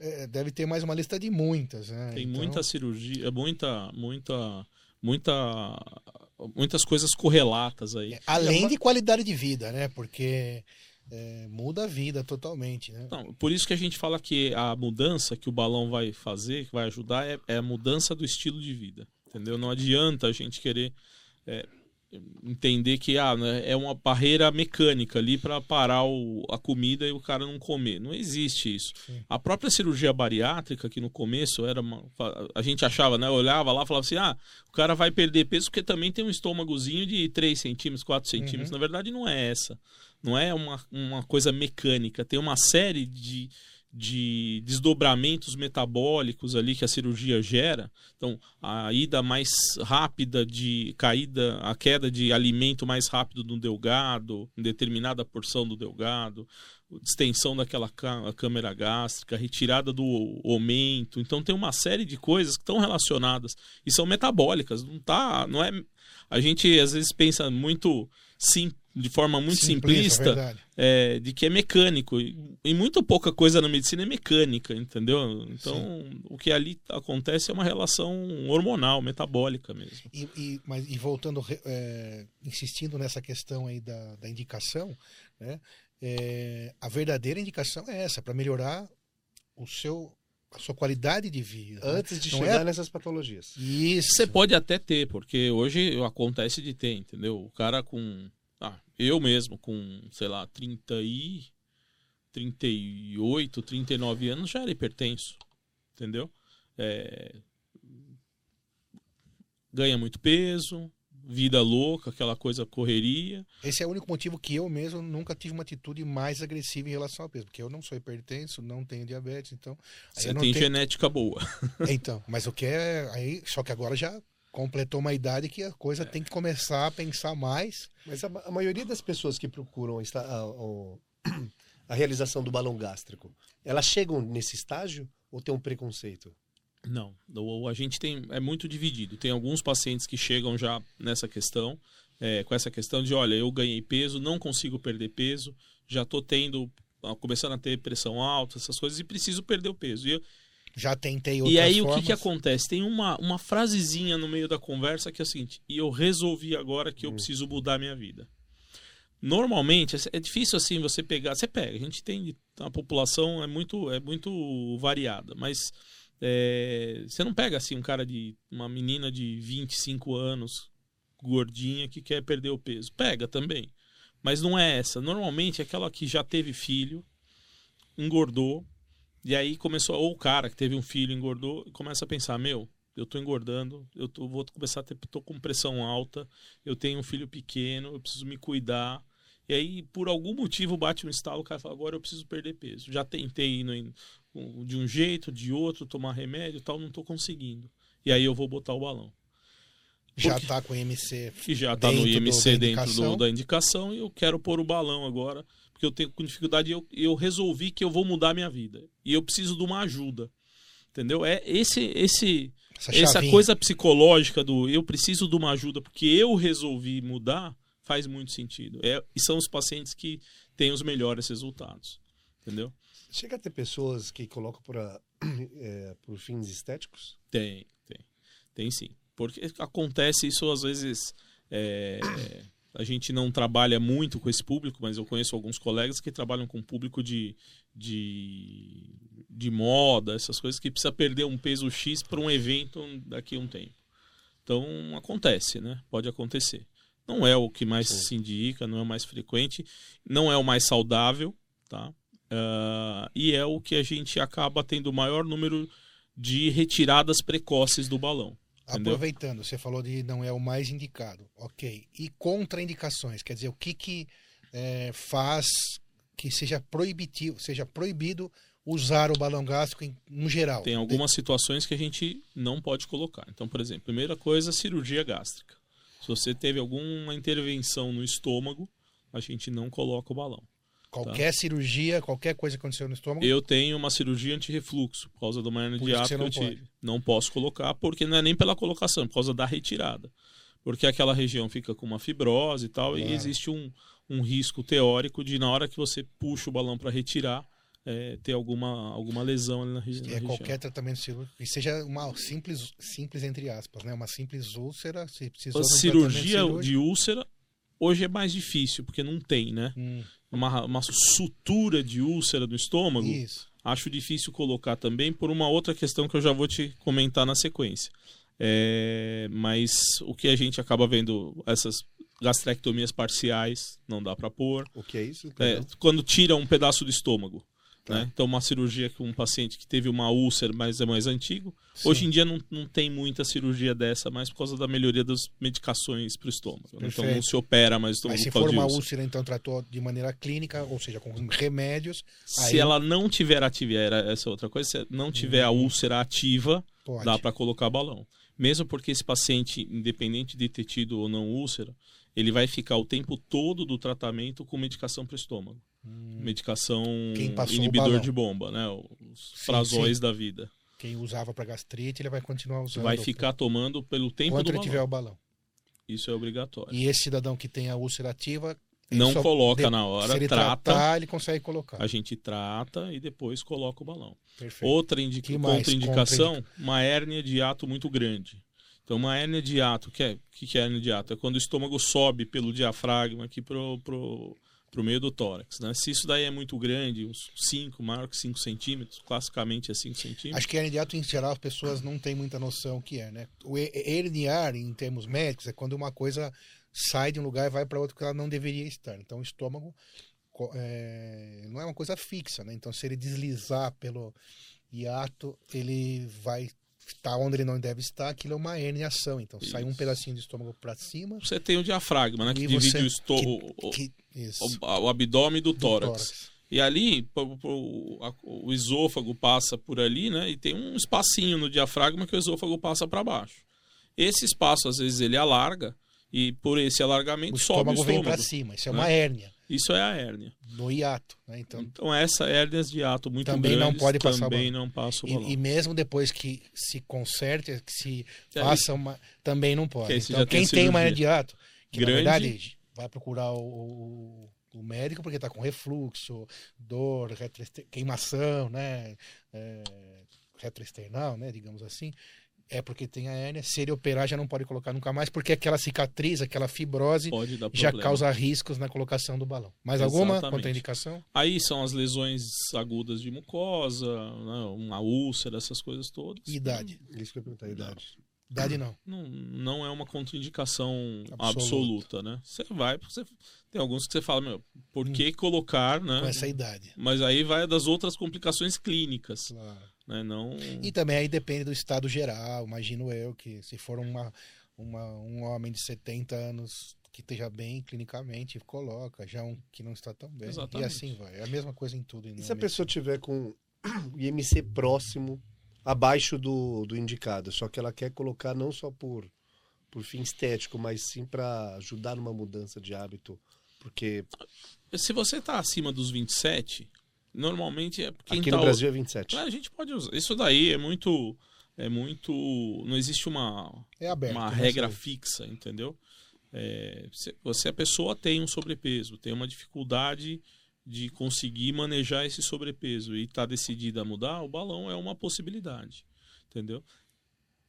eh, deve ter mais uma lista de muitas. Né? Tem Então, muita cirurgia, muita, muita, muita, muitas coisas correlatas aí. é, Além de qualidade de vida, né? Porque eh, muda a vida totalmente, né? Não, por isso que a gente fala que a mudança que o balão vai fazer, que vai ajudar, é, é a mudança do estilo de vida. Entendeu? Não adianta a gente querer é, entender que ah, né, é uma barreira mecânica ali para parar o- a comida e o cara não comer. Não existe isso. Sim. A própria cirurgia bariátrica, que no começo era uma, a gente achava, né? Olhava lá e falava assim: ah, o cara vai perder peso porque também tem um estômagozinho de 3 centímetros, 4 centímetros. Na verdade, não é essa. Não é uma, uma coisa mecânica. Tem uma série de, de desdobramentos metabólicos ali que a cirurgia gera. Então, a ida mais rápida de caída, a queda de alimento mais rápido no delgado, em determinada porção do delgado, extensão daquela câmera gástrica, retirada do aumento. Então, tem uma série de coisas que estão relacionadas e são metabólicas. Não tá, não é. A gente às vezes pensa muito sim, de forma muito simplista, verdade. é, de que é mecânico. E, e muito pouca coisa na medicina é mecânica, entendeu? Então, o que ali acontece é uma relação hormonal, metabólica mesmo. E, e- mas, e voltando, é, insistindo nessa questão aí da, da indicação, né? É, a verdadeira indicação é essa, para melhorar o seu, a sua qualidade de vida. né? Antes de Não chegar é- nessas patologias. Isso. Você pode até ter, porque hoje acontece de ter, entendeu? O cara com. Ah, eu mesmo, com, sei lá, 30 e. 38, 39 anos já era hipertenso, entendeu? É, ganha muito peso, vida louca, aquela coisa correria. Esse é o único motivo que eu mesmo nunca tive uma atitude mais agressiva em relação ao peso, porque eu não sou hipertenso, não tenho diabetes, então. Você tem tenho- genética boa. Então, mas o que é aí, só que agora já completou uma idade que a coisa tem que começar a pensar mais. Mas a, a maioria das pessoas que procuram a, o- a realização do balão gástrico, elas chegam nesse estágio ou tem um preconceito? Não, o- a gente tem é muito dividido. Tem alguns pacientes que chegam já nessa questão, é, com essa questão de, olha, eu ganhei peso, não consigo perder peso, já estou tendo, começando a ter pressão alta, essas coisas, e preciso perder o peso. E, eu- Já tentei outras e aí o que, formas. que acontece? Tem uma, uma frasezinha no meio da conversa que é o seguinte, e eu resolvi agora que eu preciso mudar a minha vida. Normalmente, é- é difícil assim você pegar, você pega, a gente tem, a população é muito, é muito variada, mas é, você não pega assim um cara de, uma menina de 25 anos, gordinha, que quer perder o peso. Pega também, mas não é essa. Normalmente é aquela que já teve filho, engordou, e aí começou, ou o cara que teve um filho engordou, e começa a pensar, meu, eu tô engordando, eu tô- vou começar a ter, tô com pressão alta, eu tenho um filho pequeno, eu preciso me cuidar. E aí, por algum motivo, bate um estalo, o cara fala, agora eu preciso perder peso. Já tentei ir no- de um jeito, de outro, tomar remédio e tal, não tô conseguindo. E aí eu vou botar o balão. Já Porque- tá com IMC. Que <laughs> já tá no Dentro do- IMC da dentro do- indicação. da indicação e eu quero pôr o balão agora, porque eu tenho com dificuldade eu, eu resolvi que eu vou mudar minha vida. E eu preciso de uma ajuda. Entendeu? É esse esse Essa, coisa psicológica do eu preciso de uma ajuda porque eu resolvi mudar faz muito sentido. É, e são os pacientes que têm os melhores resultados. Entendeu? Chega a ter pessoas que colocam para <clears throat> é, por fins estéticos? Tem, tem. Tem sim. Porque acontece isso às vezes. é, a gente não trabalha muito com esse público, mas eu conheço alguns colegas que trabalham com público de, de, de moda, essas coisas, que precisa perder um peso X para um evento daqui a um tempo. Então acontece, né? Pode acontecer. Não é o que mais Sim. se indica, não é o mais frequente, não é o mais saudável, tá? Ah, e é o que a gente acaba tendo o maior número de retiradas precoces do balão. Entendeu? Aproveitando, você falou de não é o mais indicado. Ok. E contraindicações? Quer dizer, o que, que é, faz que seja proibitivo, seja proibido usar o balão gástrico em, no geral? Tem algumas situações que a gente não pode colocar. Então, por exemplo, primeira coisa, cirurgia gástrica. Se você teve alguma intervenção no estômago, a gente não coloca o balão. Qualquer cirurgia, qualquer coisa que aconteceu no estômago, Eu tenho uma cirurgia anti-refluxo por causa de uma hernia de hiato que você eu não tive. Não posso colocar porque não é nem pela colocação, é por causa da retirada. Porque aquela região fica com uma fibrose e tal, e existe um, um risco teórico de na hora que você puxa o balão para retirar, é, ter alguma, alguma lesão ali na, na é região. qualquer tratamento cirúrgico, que seja uma simples, simples entre aspas, né? Uma simples úlcera, se precisou cirurgia de úlcera hoje é mais difícil, porque não tem, né? Hum, Uma, uma sutura de úlcera no estômago, isso. acho difícil colocar também por uma outra questão que eu já vou te comentar na sequência. É, mas o que a gente acaba vendo, essas gastrectomias parciais, não dá para pôr. O que é isso? É, quando tira um pedaço do estômago. Tá. Né? Então, uma cirurgia com um paciente que teve uma úlcera, mas é mais antigo. Sim. Hoje em dia não, não tem muita cirurgia dessa, mais por causa da melhoria das medicações para o estômago. né? Então não se opera mais estômago Mas se for uma úlcera. úlcera, então tratou de maneira clínica, ou seja, com remédios, Se Aí- ela não tiver ativa, era essa outra coisa, se não tiver a úlcera ativa, pode. dá para colocar balão. Mesmo porque esse paciente, independente de ter tido ou não úlcera, ele vai ficar o tempo todo do tratamento com medicação para o estômago. Medicação Hum. Quem passou o inibidor de bomba, né? Os Sim, prazóis da vida. Quem usava para gastrite, ele vai continuar usando. Vai ficar tomando pelo tempo enquanto do ele balão. tiver o balão. Isso é obrigatório. E esse cidadão que tem a úlcera ativa, ele Não coloca de- na se hora, ele trata, tratar, ele consegue colocar. a gente trata e depois coloca o balão. Perfeito. Outra indi Que mais? contraindicação, uma hérnia de ato muito grande. Então, uma hérnia de ato, que é, o que, que é hérnia de ato? É quando o estômago sobe pelo diafragma aqui pro, pro, pro meio do tórax. Né? Se isso daí é muito grande, uns 5, maior que 5 centímetros, classicamente é 5 centímetros, Acho que hernia de ato, em geral, as pessoas não têm muita noção o que é, né? O he- herniar, em termos médicos, é quando uma coisa sai de um lugar e vai para outro que ela não deveria estar. Então, o estômago é, não é uma coisa fixa, né? Então, se ele deslizar pelo hiato, ele vai está onde ele não deve estar, aquilo é uma herniação. Então sai um Isso. pedacinho do estômago para cima. Você tem o diafragma, né? Que divide você- o, esto- o, Que, isso. o- o abdômen do do tórax. E ali, a- o esôfago passa por ali, né? E tem um espacinho no diafragma que o esôfago passa para baixo. Esse espaço, às vezes, ele alarga, e por esse alargamento O sobe o estômago vem estômago. para cima. Isso é né? uma hérnia. Isso é a hérnia. No hiato. Né? Então, Então, essa hérnias de ato muito Também não grandes pode passar também não passa o balão. e, e mesmo depois que se conserte, que se aí- faça uma. Também não pode. Que Então, já tem quem tem uma hernia de hiato, que grande. na verdade vai procurar o, o- médico porque está com refluxo, dor, queimação, né? É, retroesternal, né? Digamos assim. É porque tem a hérnia. Se ele operar, já não pode colocar nunca mais, porque aquela cicatriz, aquela fibrose, Pode dar já causa riscos na colocação do balão. Mais alguma contraindicação? Aí são as lesões agudas de mucosa, né, uma úlcera, essas coisas todas. Idade? Isso que eu ia perguntar, idade. Idade não. Não, não é uma contraindicação Absoluta. absoluta, né? Você vai, você tem alguns que você fala, meu, por que colocar, né? Com essa idade. Mas aí vai das outras complicações clínicas, Claro. Né? Não E também aí depende do estado geral, imagino eu, que se for uma, uma, um homem de 70 anos que esteja bem clinicamente, coloca, já um que não está tão bem. Exatamente. E assim vai. É a mesma coisa em tudo. E se a é pessoa tiver com <coughs> o IMC próximo, abaixo do, do indicado, só que ela quer colocar não só por, por fim estético, mas sim para ajudar numa mudança de hábito? Porque se você tá acima dos 27, normalmente é quem aqui tá no Brasil é 27. Ah, a gente pode usar. Isso daí é muito é muito não existe uma É aberto. uma né, regra fixa, entendeu? É, se você a pessoa tem um sobrepeso, tem uma dificuldade de conseguir manejar esse sobrepeso e está decidida a mudar, o balão é uma possibilidade, entendeu?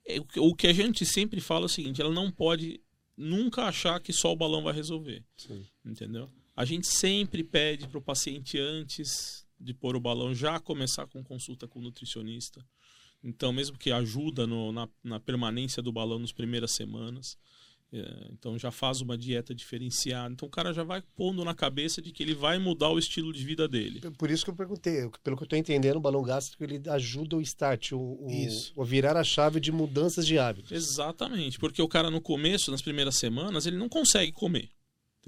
É, o que- O que a gente sempre fala é o seguinte: ela não pode nunca achar que só o balão vai resolver, Sim. entendeu? A gente sempre pede para o paciente antes de pôr o balão já começar com consulta com o nutricionista. Então, mesmo que ajuda no- na, na permanência do balão nas primeiras semanas. É, então, já faz uma dieta diferenciada. Então, o cara já vai pondo na cabeça de que ele vai mudar o estilo de vida dele. Por isso que eu perguntei, pelo que eu estou entendendo, o balão gástrico ele ajuda o start, o, o, o virar a chave de mudanças de hábitos. Exatamente, porque o cara no começo, nas primeiras semanas, ele não consegue comer.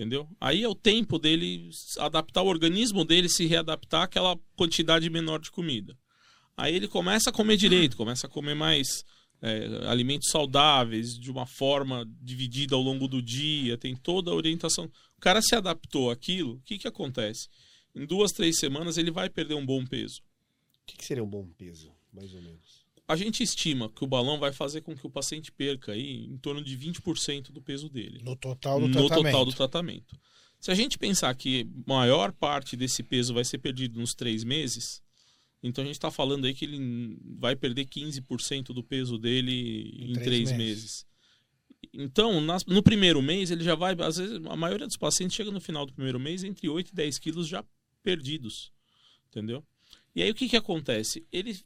Entendeu? Aí é o tempo dele adaptar, o organismo dele se readaptar àquela quantidade menor de comida. Aí ele começa a comer direito, começa a comer mais é, alimentos saudáveis, de uma forma dividida ao longo do dia, tem toda a orientação. O cara se adaptou àquilo, o que, que acontece? Em duas, três semanas ele vai perder um bom peso. O que, que seria um bom peso, mais ou menos? A gente estima que o balão vai fazer com que o paciente perca aí em torno de 20% do peso dele. No total do no tratamento. total do tratamento. Se a gente pensar que maior parte desse peso vai ser perdido nos três meses, então a gente está falando aí que ele vai perder 15% do peso dele Em em, três três meses. meses. Então, nas- no primeiro mês, ele já vai. Às vezes, a maioria dos pacientes chega no final do primeiro mês entre 8 e 10 quilos já perdidos. Entendeu? E aí o que, que acontece? Ele.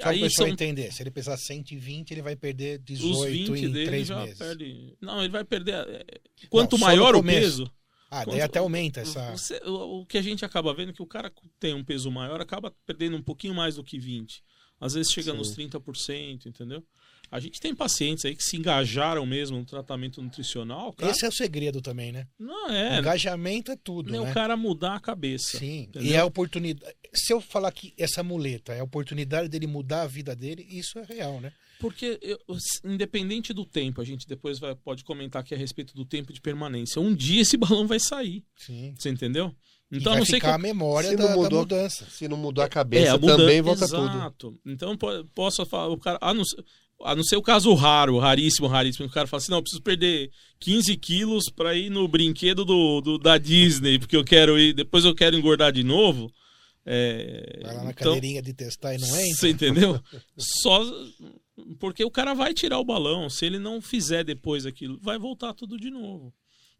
Só aí são entender, se ele pesar 120, ele vai perder os 18 20 em dele 3 já meses. perde. Não, ele vai perder. é, Quanto Não, maior o peso. Ah, daí Quando- até aumenta essa... Você- o, que a gente acaba vendo é que o cara tem um peso maior acaba perdendo um pouquinho mais do que 20. Às vezes chega Sim. nos 30%, entendeu? A gente tem pacientes aí que se engajaram mesmo no tratamento nutricional. Cara, Esse é o segredo também, né? Não é, Engajamento é tudo, nem né? o cara mudar a cabeça. Sim, entendeu? e é a oportunidade. Se eu falar que essa muleta é a oportunidade dele mudar a vida dele, isso é real, né? Porque, eu- independente do tempo, a gente depois vai- pode comentar aqui a respeito do tempo de permanência. Um dia esse <laughs> balão vai sair, Sim. você entendeu? Então, e vai não sei ficar que a memória Se da, não da mudou- mudança. Se não mudar a cabeça, É, a mudança- também volta tudo. Exato. Então po- posso falar, o cara, a não, a não ser o caso raro, raríssimo, raríssimo, que o cara fala assim, não, eu preciso perder 15 quilos pra ir no brinquedo do, do- da Disney, porque eu quero ir, depois eu quero engordar de novo. É, Vai lá na então, cadeirinha de testar e não entra. Você entendeu? Só porque o cara vai tirar o balão, se ele não fizer depois aquilo, vai voltar tudo de novo.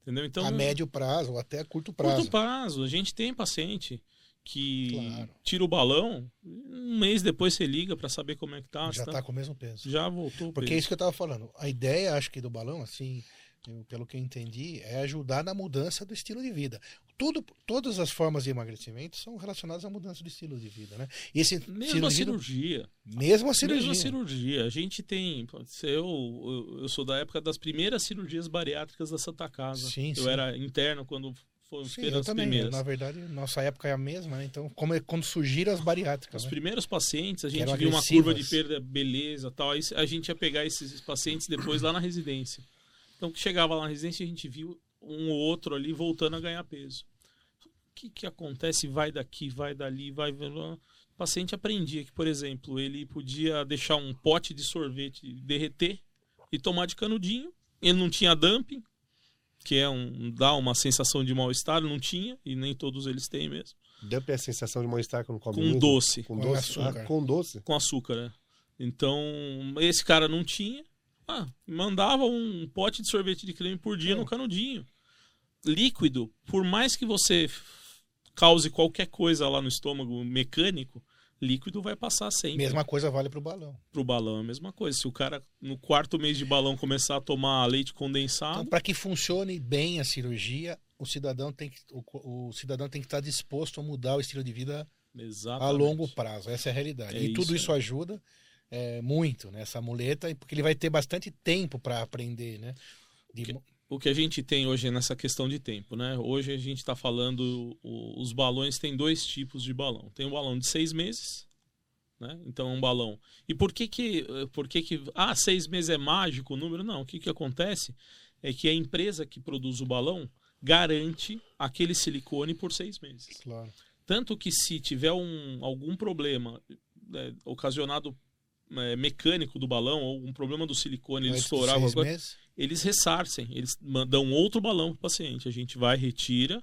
Entendeu? Então, a médio prazo ou até a curto prazo. Curto prazo. A gente tem paciente que Claro. tira o balão, um mês depois você liga para saber como é que tá. já se está com o mesmo peso. já voltou. Porque é peso. isso que eu estava falando. A ideia, acho que do balão, assim, eu- pelo que eu entendi, é ajudar na mudança do estilo de vida. Tudo, todas as formas de emagrecimento são relacionadas à mudança do estilo de vida, né? E esse Mesmo a cirurgia. mesmo a cirurgia. Mesmo a cirurgia. A gente tem. Eu, eu, eu sou da época das primeiras cirurgias bariátricas da Santa Casa. Sim, eu sim. era interno quando foram Sim, eu também. primeiras. Na verdade, nossa época é a mesma, né? Então, como é- quando surgiram as bariátricas, Os né? primeiros pacientes, a gente viu uma curva de agressivas. perda, beleza tal. Aí a gente ia pegar esses pacientes depois lá na residência. Então, chegava lá na residência, a gente viu um ou outro ali voltando a ganhar peso. O que, que acontece? Vai daqui, vai dali, vai. O paciente aprendia que, por exemplo, ele podia deixar um pote de sorvete derreter e tomar de canudinho. Ele não tinha dumping, que é um dá uma sensação de mal-estar, não tinha, e nem todos eles têm mesmo. Dump é a sensação de mal-estar quando come Com muito? doce. Com Com doce? açúcar. Ah, com doce? com açúcar, né? Então, esse cara não tinha. Ah, mandava um pote de sorvete de creme por dia no canudinho. Líquido, por mais que você cause qualquer coisa lá no estômago mecânico, líquido vai passar sempre. mesma coisa vale para o balão. Pro balão é a mesma coisa. Se o cara no quarto mês de balão começar a tomar leite Então, condensado, para que funcione bem a cirurgia, o cidadão tem que o, o cidadão tem que estar disposto a mudar o estilo de vida exatamente. a longo prazo. Essa é a realidade. É e tudo isso isso ajuda é, muito nessa muleta, porque ele vai ter bastante tempo para aprender, né? De- o que a gente tem hoje é nessa questão de tempo, né? Hoje a gente está falando, o- os balões tem dois tipos de balão. Tem um balão de seis meses, né? Então é um balão. E por que que, eh, por que que, ah, seis meses é mágico o número? Não, o que que acontece é que a empresa que produz o balão garante aquele silicone por seis meses. Claro. Tanto que se tiver um, algum problema né, ocasionado eh, mecânico do balão ou um problema do silicone, ele estourar seis coisa, meses, eles ressarcem, eles mandam outro balão para o paciente. A gente vai, retira,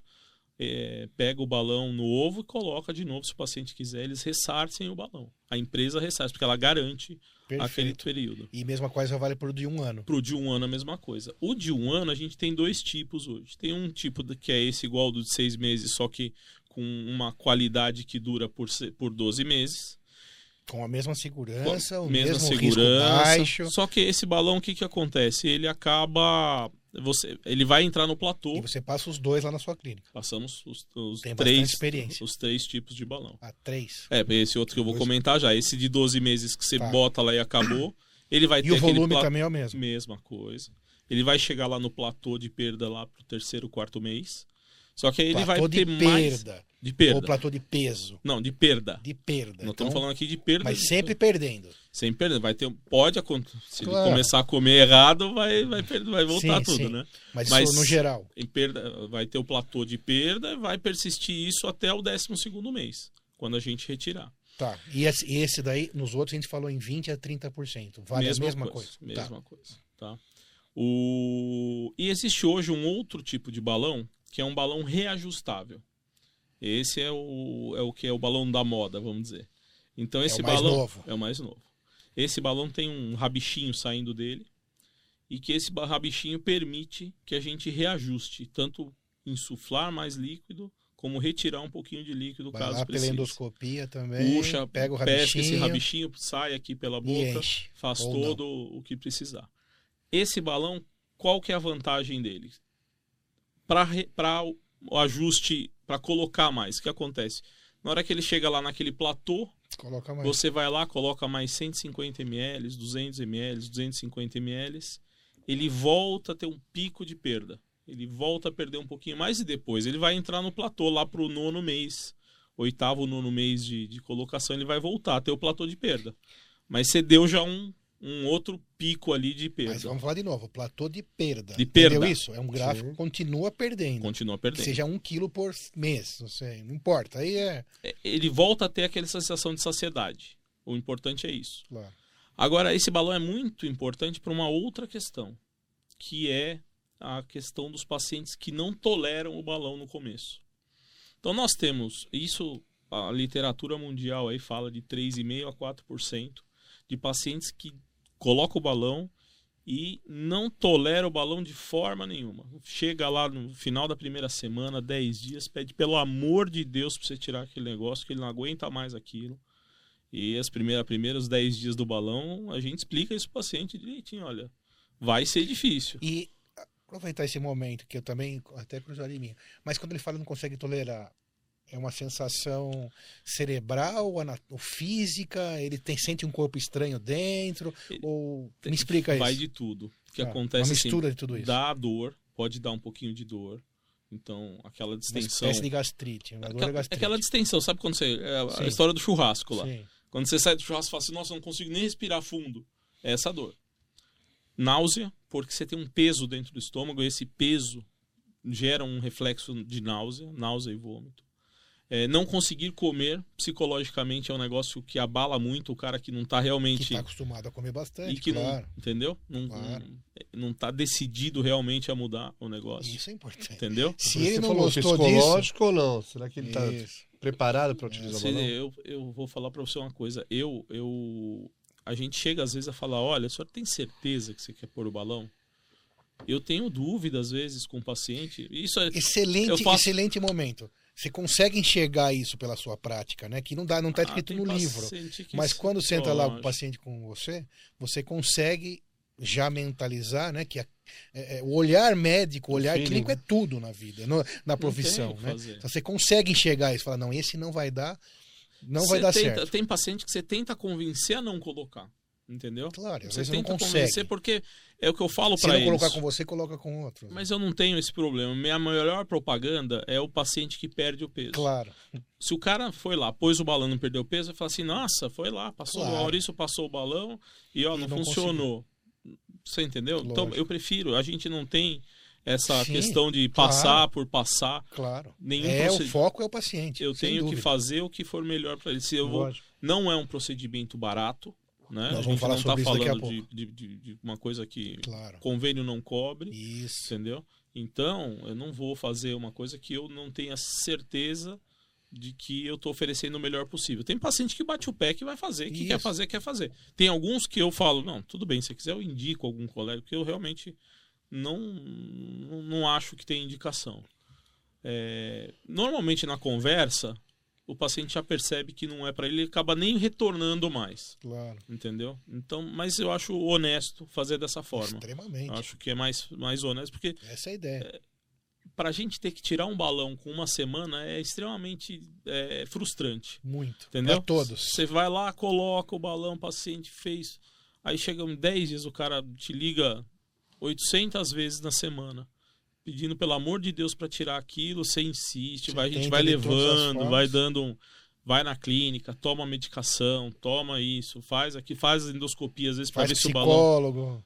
é, pega o balão novo e coloca de novo se o paciente quiser. Eles ressarcem o balão. A empresa ressarce, porque ela garante aquele perfeito. período. E mesma coisa vale para o de um ano. Pro de um ano a mesma coisa. O de um ano a gente tem dois tipos hoje. Tem um tipo que é esse igual ao do de seis meses, só que com uma qualidade que dura por, por 12 meses. Com a mesma segurança, o mesma mesmo risco segurança. baixo. Só que esse balão, o que, que acontece? Ele acaba. Você, ele vai entrar no platô. E você passa os dois lá na sua clínica. Passamos os, os Tem três, os três tipos de balão. A três. É, esse outro que eu vou Dois. comentar já. Esse de 12 meses que você Tá. bota lá e acabou. Ele vai E ter o volume pla- também é o mesmo. Mesma coisa. Ele vai chegar lá no platô de perda lá pro terceiro, quarto mês. Só que aí ele platô vai ter de mais. Perda. De Ou perda. platô de peso. Não, de perda. De perda. Nós Então, estamos falando aqui de perda. Mas sempre perdendo. Sem perda. Vai ter. Pode acontecer. Se Claro. ele começar a comer errado, vai, vai, perder, vai voltar Sim, tudo, sim. né? Mas, Mas- isso no geral. em perda, vai ter o platô de perda, vai persistir isso até o 12 segundo mês, quando a gente retirar. Tá. E esse, daí, nos outros, a gente falou em 20% a 30%. Vale a mesma coisa. Tá. Mesma coisa, tá? O... E existe hoje um outro tipo de balão, que é um balão reajustável. Esse é o, é o que é o balão da moda, vamos dizer. Então esse o mais balão novo. é o mais novo. Esse balão tem um rabichinho saindo dele e que esse rabichinho permite que a gente reajuste, tanto insuflar mais líquido, como retirar um pouquinho de líquido Vai caso lá pela precise. endoscopia também. Puxa, pega o pesca rabichinho. esse rabichinho, sai aqui pela boca, enche. faz todo o que precisar. Esse balão, qual que é a vantagem dele? Para o ajuste, para colocar mais, o que acontece? Na hora que ele chega lá naquele platô, você vai lá, coloca mais 150 ml, 200 ml, 250 ml, ele volta a ter um pico de perda. Ele volta a perder um pouquinho mais e depois ele vai entrar no platô lá pro nono mês, oitavo, nono mês de, de colocação, ele vai voltar a ter o platô de perda. Mas você deu já um, um outro pico ali de Mas perda. vamos falar de novo. Platô de perda. De perda. Entendeu isso? É um gráfico que continua perdendo. Continua Que perdendo. seja um quilo por mês. Não sei. Não importa. Aí é. É, Ele volta a ter aquela sensação de saciedade. O importante é isso. Claro. Agora, esse balão é muito importante para uma outra questão, que é a questão dos pacientes que não toleram o balão no começo. Então, nós temos isso, a literatura mundial aí fala de 3,5% a 4% de pacientes que colocam o balão e não tolera o balão de forma nenhuma. Chega lá no final da primeira semana, 10 dias, pede pelo amor de Deus para você tirar aquele negócio, que ele não aguenta mais aquilo. E as primeiras primeiros 10 dias do balão, a gente explica isso pro paciente direitinho, olha, vai ser difícil. E Aproveitar esse momento, que eu também até cruzaria em mim. Mas quando ele fala não consegue tolerar, é uma sensação cerebral ou física? Ele tem, sente um corpo estranho dentro? Ele- ou me explica Vai isso. de tudo. O que Ah, acontece Uma assim, mistura de tudo isso. dá dor, pode dar um pouquinho de dor. Então, aquela Uma distensão. espécie de gastrite. Uma Aquela, é gastrite. aquela distensão, sabe quando você. é a Sim. história do churrasco lá. Sim. Quando você sai do churrasco e fala assim, nossa, eu não consigo nem respirar fundo. É essa dor. Náusea, porque você tem um peso dentro do estômago, e esse peso gera um reflexo de náusea, náusea e vômito. É, não conseguir comer, psicologicamente, é um negócio que abala muito o cara que não está Que realmente. está acostumado a comer bastante, e que claro. não. Entendeu? Não, Claro. não, não tá decidido realmente a mudar o negócio. Isso é importante. Entendeu? Se ele não falou gostou disso... psicológico ou não? Será que ele está preparado para utilizar o Você- balão? eu, eu vou falar para você uma coisa. Eu, eu, a gente chega às vezes a falar, olha, o senhor tem certeza que você quer pôr o balão? Eu tenho dúvida às vezes com o paciente. Isso é, Excelente, faço- excelente momento. Você consegue enxergar isso pela sua prática, né? Que não dá, não está Ah, escrito no livro. Mas quando senta lá com o paciente com você, você consegue já mentalizar, né? Que a- é- é, o olhar médico, o olhar feeling, clínico é tudo na vida, no- na profissão, né? Então você consegue enxergar isso, falar, não, esse não vai dar, não vai Você dar tenta- certo. Tem paciente que você tenta convencer a não colocar. Entendeu? Claro, Você vezes não tenta consegue. convencer porque é o que eu falo Se para não eles. colocar com você, coloca com outro. Mas eu não tenho esse problema. Minha maior propaganda é o paciente que perde o peso. Claro. Se o cara foi lá, pôs o balão e não perdeu peso, vai falar assim: nossa, foi lá, passou Claro. o Maurício, passou o balão e ó, não, não funcionou. Você entendeu? Então Lógico. eu prefiro. A gente não tem essa Sim, questão de passar claro. por passar. Claro. Nenhum é, proced- o foco é o paciente. Eu tenho que dúvida. fazer o que for melhor para ele. Se eu vou, não é um procedimento barato, né? Nós a vamos falar não tá sobre isso daqui a falando de, de, de- de uma coisa que Claro. convênio não cobre. Isso. Entendeu? Então, eu não vou fazer uma coisa que eu não tenha certeza de que eu estou oferecendo o melhor possível. Tem paciente que bate o pé que vai fazer, que quer Isso. fazer, quer fazer. Tem alguns que eu falo, não, tudo bem, se quiser eu indico algum colega, porque eu realmente não, não, não acho que tem indicação. É, normalmente na conversa, o paciente já percebe que não é para ele, ele acaba nem retornando mais, Claro. entendeu? Então, mas eu acho honesto fazer dessa forma. Extremamente. Eu acho que é mais, mais honesto, porque Essa é a ideia. para a gente ter que tirar um balão com uma semana é extremamente é, frustrante. Muito. Entendeu? Pra todos. Você vai lá, coloca o balão, o paciente fez. Aí chegam 10 dias, o cara te liga 800 vezes na semana. Pedindo pelo amor de Deus para tirar aquilo, você insiste, Você vai, a gente vai levando, vai dando um. Vai na clínica, toma medicação, toma isso, faz aqui, faz endoscopia, às vezes, para ver se o balão. psicólogo.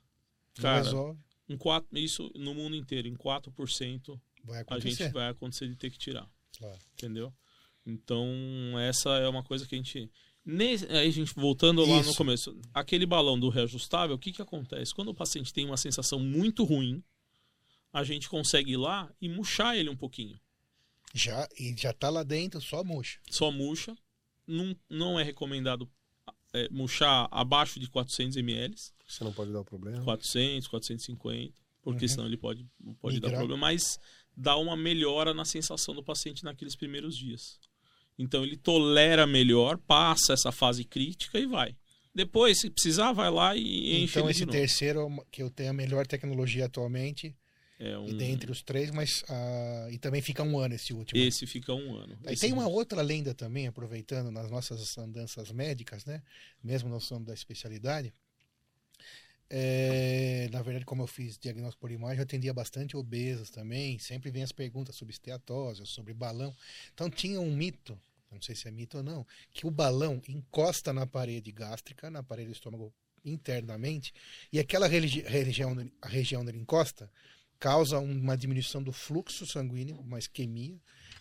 Cara, resolve. Em quatro, isso no mundo inteiro, em 4% Vai a acontecer. gente vai acontecer de ter que tirar, Claro. entendeu? Então, essa é uma coisa que a gente. Nesse, aí, a gente, voltando lá no Isso. começo, aquele balão do reajustável, o que, que acontece? Quando o paciente tem uma sensação muito ruim, a gente consegue ir lá e murchar ele um pouquinho. Já, e já tá lá dentro, só murcha. Só murcha. Não, não é recomendado é, murchar abaixo de 400 ml. Você não pode dar o problema. 400, 450, porque Uhum. senão ele pode, pode dar problema, mas dá uma melhora na sensação do paciente naqueles primeiros dias. Então ele tolera melhor, passa essa fase crítica e vai. Depois, se precisar, vai lá e enche então esse de novo. terceiro, é que eu tenho a melhor tecnologia atualmente, É um, e dentre os três, mas ah, e também fica um ano esse último. Esse fica um ano. Esse tem uma outra lenda também, aproveitando nas nossas andanças médicas, né? Mesmo nós somos da especialidade. É, na verdade, como eu fiz diagnóstico por imagem, eu atendia bastante obesos também. Sempre vem as perguntas sobre esteatose, sobre balão. Então tinha um mito, não sei se é mito ou não, que o balão encosta na parede gástrica, na parede do estômago internamente, e aquela religi- região, a região onde ele encosta causa uma diminuição do fluxo sanguíneo, uma isquemia,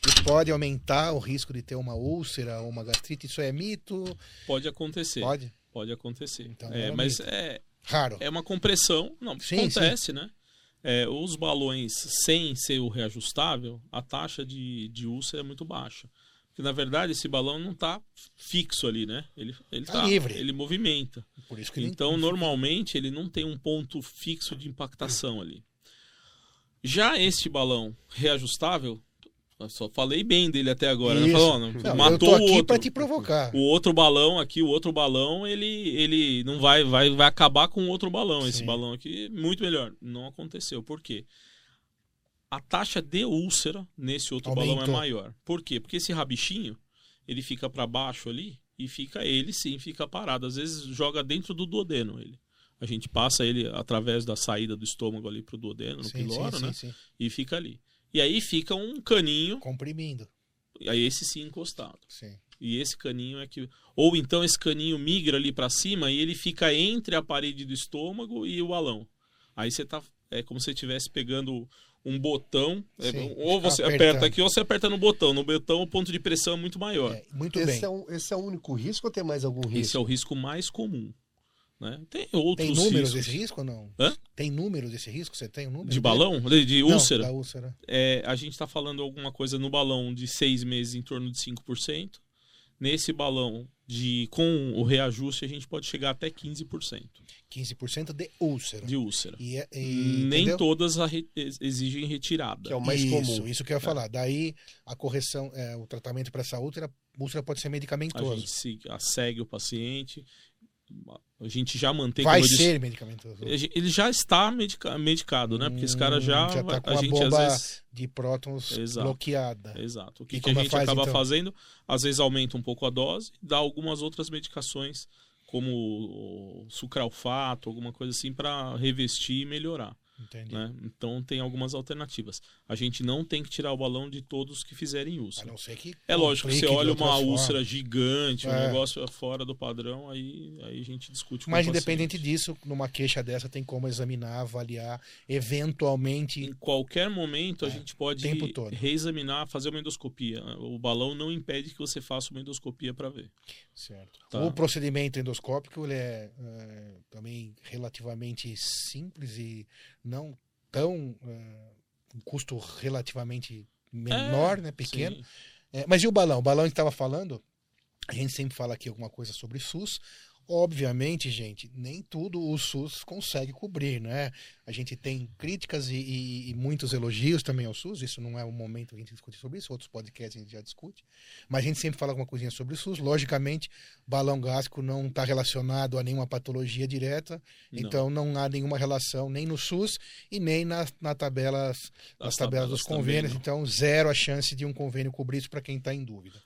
e pode aumentar o risco de ter uma úlcera ou uma gastrite. Isso é mito? Pode acontecer. Pode, Pode? acontecer. Então, É, mas mito. é, Raro. é uma compressão. Não, Sim, acontece, né? É, os balões sem ser o reajustável, a taxa de, de úlcera é muito baixa. Porque, na verdade, esse balão não está fixo ali, né? Ele, ele Tá tá livre. Ele movimenta. Por isso que ele- Então, normalmente, ele não tem um ponto fixo de impactação ali. Já este balão reajustável, eu só falei bem dele até agora. Né? Falou, não, matou eu tô o aqui outro. para te provocar. O outro balão aqui, o outro balão, ele, ele não vai, vai, vai acabar com o outro balão. Esse Sim. balão aqui, muito melhor. Não aconteceu. Por quê? a taxa de úlcera nesse outro balão é Aumentou. maior. Por quê? Porque esse rabichinho, ele fica para baixo ali e fica ele sim, fica parado. Às vezes joga dentro do duodeno ele. A gente passa ele através da saída do estômago ali pro duodeno, no Sim, piloro, sim, né? sim, sim. E fica ali. E aí fica um caninho, Comprimindo. e aí esse sim encostado. Sim. E esse caninho é que. Ou então esse caninho migra ali para cima e ele fica entre a parede do estômago e o balão. Aí você tá. É como se você estivesse pegando um botão. é, Sim, ou você apertando. aperta aqui ou você aperta no botão. No botão o ponto de pressão é muito maior. É, muito Esse bem. é, um, esse é o único risco ou tem mais algum risco? Esse é o risco mais comum. Né? Tem outros Tem números riscos. desse risco ou não? Hã? Tem números desse risco? Você tem um número? De balão? De, de Não, úlcera? da úlcera. É, a gente está falando alguma coisa no balão de seis meses em torno de 5%. Nesse balão de com o reajuste, a gente pode chegar até 15% 15% de úlcera. de úlcera. E, é- e- Nem entendeu? todas re- ex- exigem retirada. Que é o mais isso, comum. Isso que eu ia falar. Daí a correção, é, o tratamento para essa úlcera, úlcera pode ser A medicamentoso. gente se, a- segue o paciente. A gente já mantém. Vai eu disse, ser medicamentoso. ele já está medica- medicado, né? Porque esse cara já, Hum, já tá com a a gente bomba às vezes De prótons Exato. bloqueada. Exato. O que, que a gente faz, acaba então? fazendo? Às vezes aumenta um pouco a dose, dá algumas outras medicações, como sucralfato, alguma coisa assim, para revestir e melhorar. Né? Então tem algumas alternativas. A gente não tem que tirar o balão de todos que fizerem A úlcera. não ser que É lógico, complique você olha uma úlcera gigante, um É. negócio fora do padrão, aí, aí a gente discute com Mas independente disso, numa queixa dessa tem como examinar, avaliar, eventualmente. Em qualquer momento a É, gente pode reexaminar, fazer uma endoscopia. O balão não impede que você faça uma endoscopia para ver. Certo. Tá. O procedimento endoscópico ele é, é, também relativamente simples e não tão. É, um custo relativamente menor, né? Pequeno. É, mas e o balão? O balão que estava falando, a gente sempre fala aqui alguma coisa sobre SUS. Obviamente, gente, nem tudo o SUS consegue cobrir, né? A gente tem críticas e, e- e muitos elogios também ao SUS. Isso não é o momento que a gente discute sobre isso. Outros podcasts a gente já discute. Mas a gente sempre fala alguma coisinha sobre o SUS. Logicamente, balão gástrico não está relacionado a nenhuma patologia direta. Não. Então, não há nenhuma relação nem no SUS e nem nas, na tabelas, nas As tabelas dos convênios. Então, zero a chance de um convênio cobrir isso para quem está em dúvida.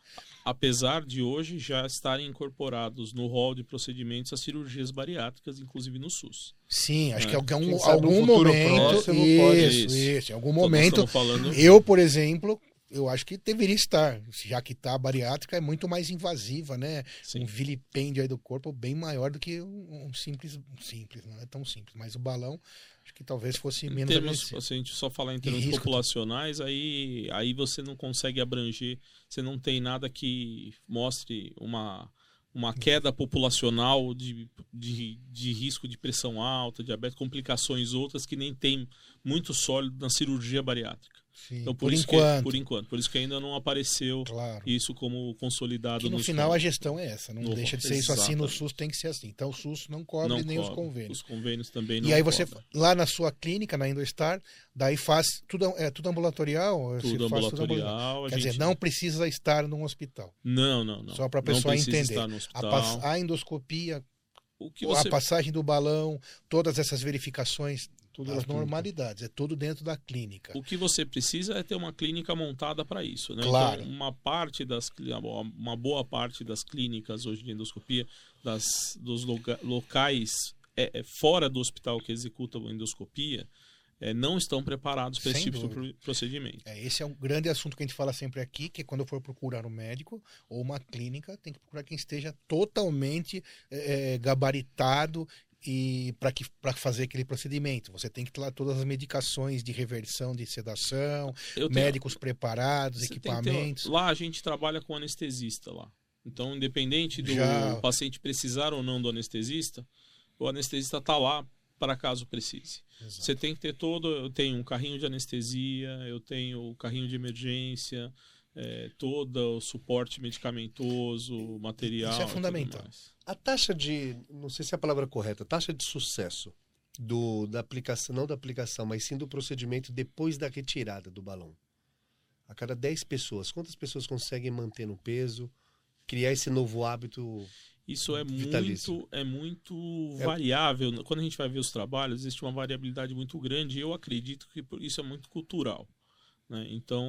Apesar de hoje já estarem incorporados no rol de procedimentos as cirurgias bariátricas, inclusive no SUS. Sim, acho É. que algum, algum momento. próximo isso, pode- isso, Isso. Em algum Então, momento. falando Eu, por exemplo, eu acho que deveria estar. Já que tá a bariátrica é muito mais invasiva, né? Sim. Um vilipêndio aí do corpo bem maior do que um, um simples. Simples, não é tão simples. Mas o balão, acho que talvez fosse Em menos termos, agressivo. se a gente só falar em termos risco. populacionais, aí, aí você não consegue abranger, você não tem nada que mostre uma, uma queda populacional de, de, de risco de pressão alta, diabetes, complicações outras que nem tem muito sólido na cirurgia bariátrica. Sim, Então, por, por isso que, enquanto. por enquanto. Por isso que ainda não apareceu Claro. isso como consolidado Que no final a convênios. gestão é essa, não No- deixa de ser isso assim, no exatamente. SUS tem que ser assim. Então o SUS não cobre não nem os cobre. convênios. Os convênios também não E aí você, cobrem. lá na sua clínica, na Endostar, daí faz tudo, é tudo ambulatorial? Você Tudo ambulatorial. a Quer dizer, gente- não precisa estar num hospital. Não, não, não. Só pra Não pessoa entender. A, a endoscopia, O que a você passagem do balão, todas essas verificações, Tudo as normalidades, é tudo dentro da clínica. O que você precisa é ter uma clínica montada para isso, né? Claro. Então, uma parte das uma boa parte das clínicas hoje de endoscopia, das dos locais é, é, fora do hospital que executam a endoscopia, é, não estão preparados para esse tipo de dúvida. pro- procedimento. É, esse é um grande assunto que a gente fala sempre aqui, que quando for procurar um médico ou uma clínica, tem que procurar quem esteja totalmente eh, eh, gabaritado e para fazer aquele procedimento. Você tem que ter lá todas as medicações de reversão de sedação, tenho- médicos preparados, você que ter- equipamentos. lá a gente trabalha com anestesista lá. Então, independente do Já- paciente precisar ou não do anestesista, o anestesista está lá para caso precise. Exato. Você tem que ter todo. Eu tenho um carrinho de anestesia, eu tenho o carrinho de emergência, é, todo o suporte medicamentoso, material. Isso é fundamental. A taxa de, não sei se é a palavra correta, taxa de sucesso do, da aplicação, não da aplicação, mas sim do procedimento depois da retirada do balão. A cada 10 pessoas, quantas pessoas conseguem manter no peso, criar esse novo hábito? Isso é Vitalício. muito, é muito É- variável. Quando a gente vai ver os trabalhos, existe uma variabilidade muito grande. E eu acredito que isso é muito cultural. Né? Então,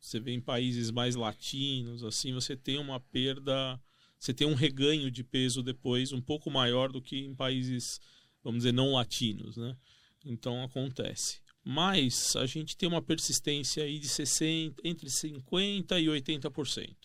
você vê em países mais latinos, assim, você tem uma perda, você tem um reganho de peso depois um pouco maior do que em países, vamos dizer, não latinos, né? Então acontece. Mas a gente tem uma persistência aí de 60, entre 50% e 80%.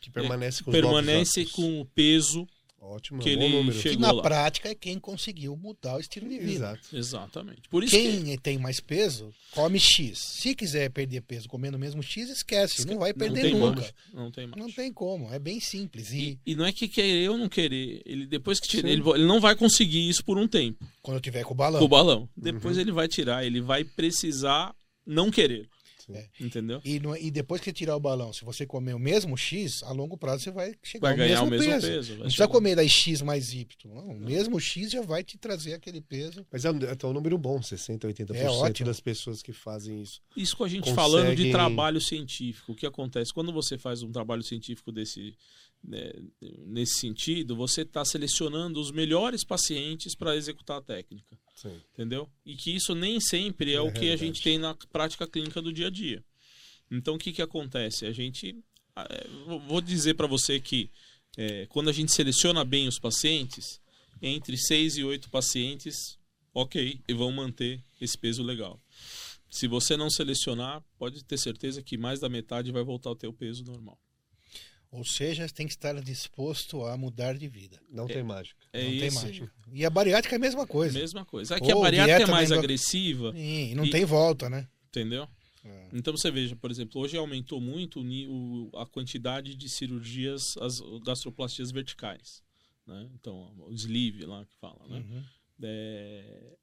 Que permanece com os Permanece com o peso Ótimo, que é um bom ele número. Que chegou na lá. prática é quem conseguiu mudar o estilo de vida. Exato. Exatamente. Por isso que Quem tem mais peso, come X. Se quiser perder peso comendo mesmo X, esquece. Não vai não perder tem nunca. mais. Não tem mais. Não tem como. É bem simples. E, E, e não é que querer ou não querer. Ele depois que tira, ele, ele não vai conseguir isso por um tempo. quando eu tiver com o balão. Com o balão. Depois Uhum. ele vai tirar, ele vai precisar não querer. Sim. É. Entendeu? E, no- e depois que tirar o balão, se você comer o mesmo X, a longo prazo você vai chegar Vai ao ganhar mesmo, o mesmo peso. peso. Não precisa comer daí X mais Y. Não, o mesmo X já vai te trazer aquele peso. Mas é um, é um número bom, 60%, 80% É ótimo. das pessoas que fazem isso. Isso com a gente conseguem- falando de trabalho científico. O que acontece? Quando você faz um trabalho científico desse, nesse sentido, você está selecionando os melhores pacientes para executar a técnica. Sim. Entendeu? E que isso nem sempre é, É a o que a realidade. gente tem na prática clínica do dia a dia. Então, o que, que acontece? A gente. eh, vou- dizer para você que eh, quando a gente seleciona bem os pacientes, entre seis e oito pacientes, ok, e vão manter esse peso legal. Se você não selecionar, pode ter certeza que mais da metade vai voltar ao teu peso normal. Ou seja, tem que estar disposto a mudar de vida. Não tem mágica. É não tem esse- mágica. E a bariátrica é a mesma coisa. Mesma coisa. É que a Ou bariátrica é dieta mais endo- agressiva, Sim, e não E- tem volta, né? entendeu? É. Então você veja, por exemplo, hoje aumentou muito o- a quantidade de cirurgias, as gastroplastias verticais. Né? Então, o sleeve lá que fala, né? Uhum. É,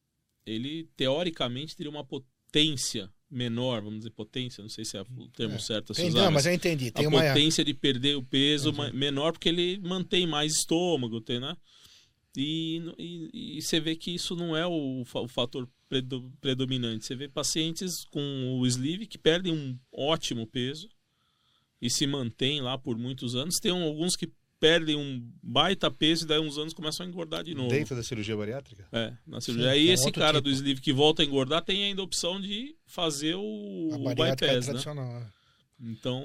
ele teoricamente teria uma potência menor, vamos dizer potência, não sei se é o termo É. certo a se usar, não, mas eu entendi. Tem a uma. potência de perder o peso Uhum. menor porque ele mantém mais estômago, tem, né? E, e, e você vê que isso não é o, o fator predo- predominante. Você vê pacientes com o sleeve que perdem um ótimo peso e se mantém lá por muitos anos. Tem alguns que perdem um baita peso e daí uns anos começam a engordar de novo. Dentro da cirurgia bariátrica? É, na cirurgia. Sim, Aí é um esse cara tipo. do sleeve que volta a engordar tem ainda a opção de fazer o, A o bariátrica bypass, né? tradicional. né? Então,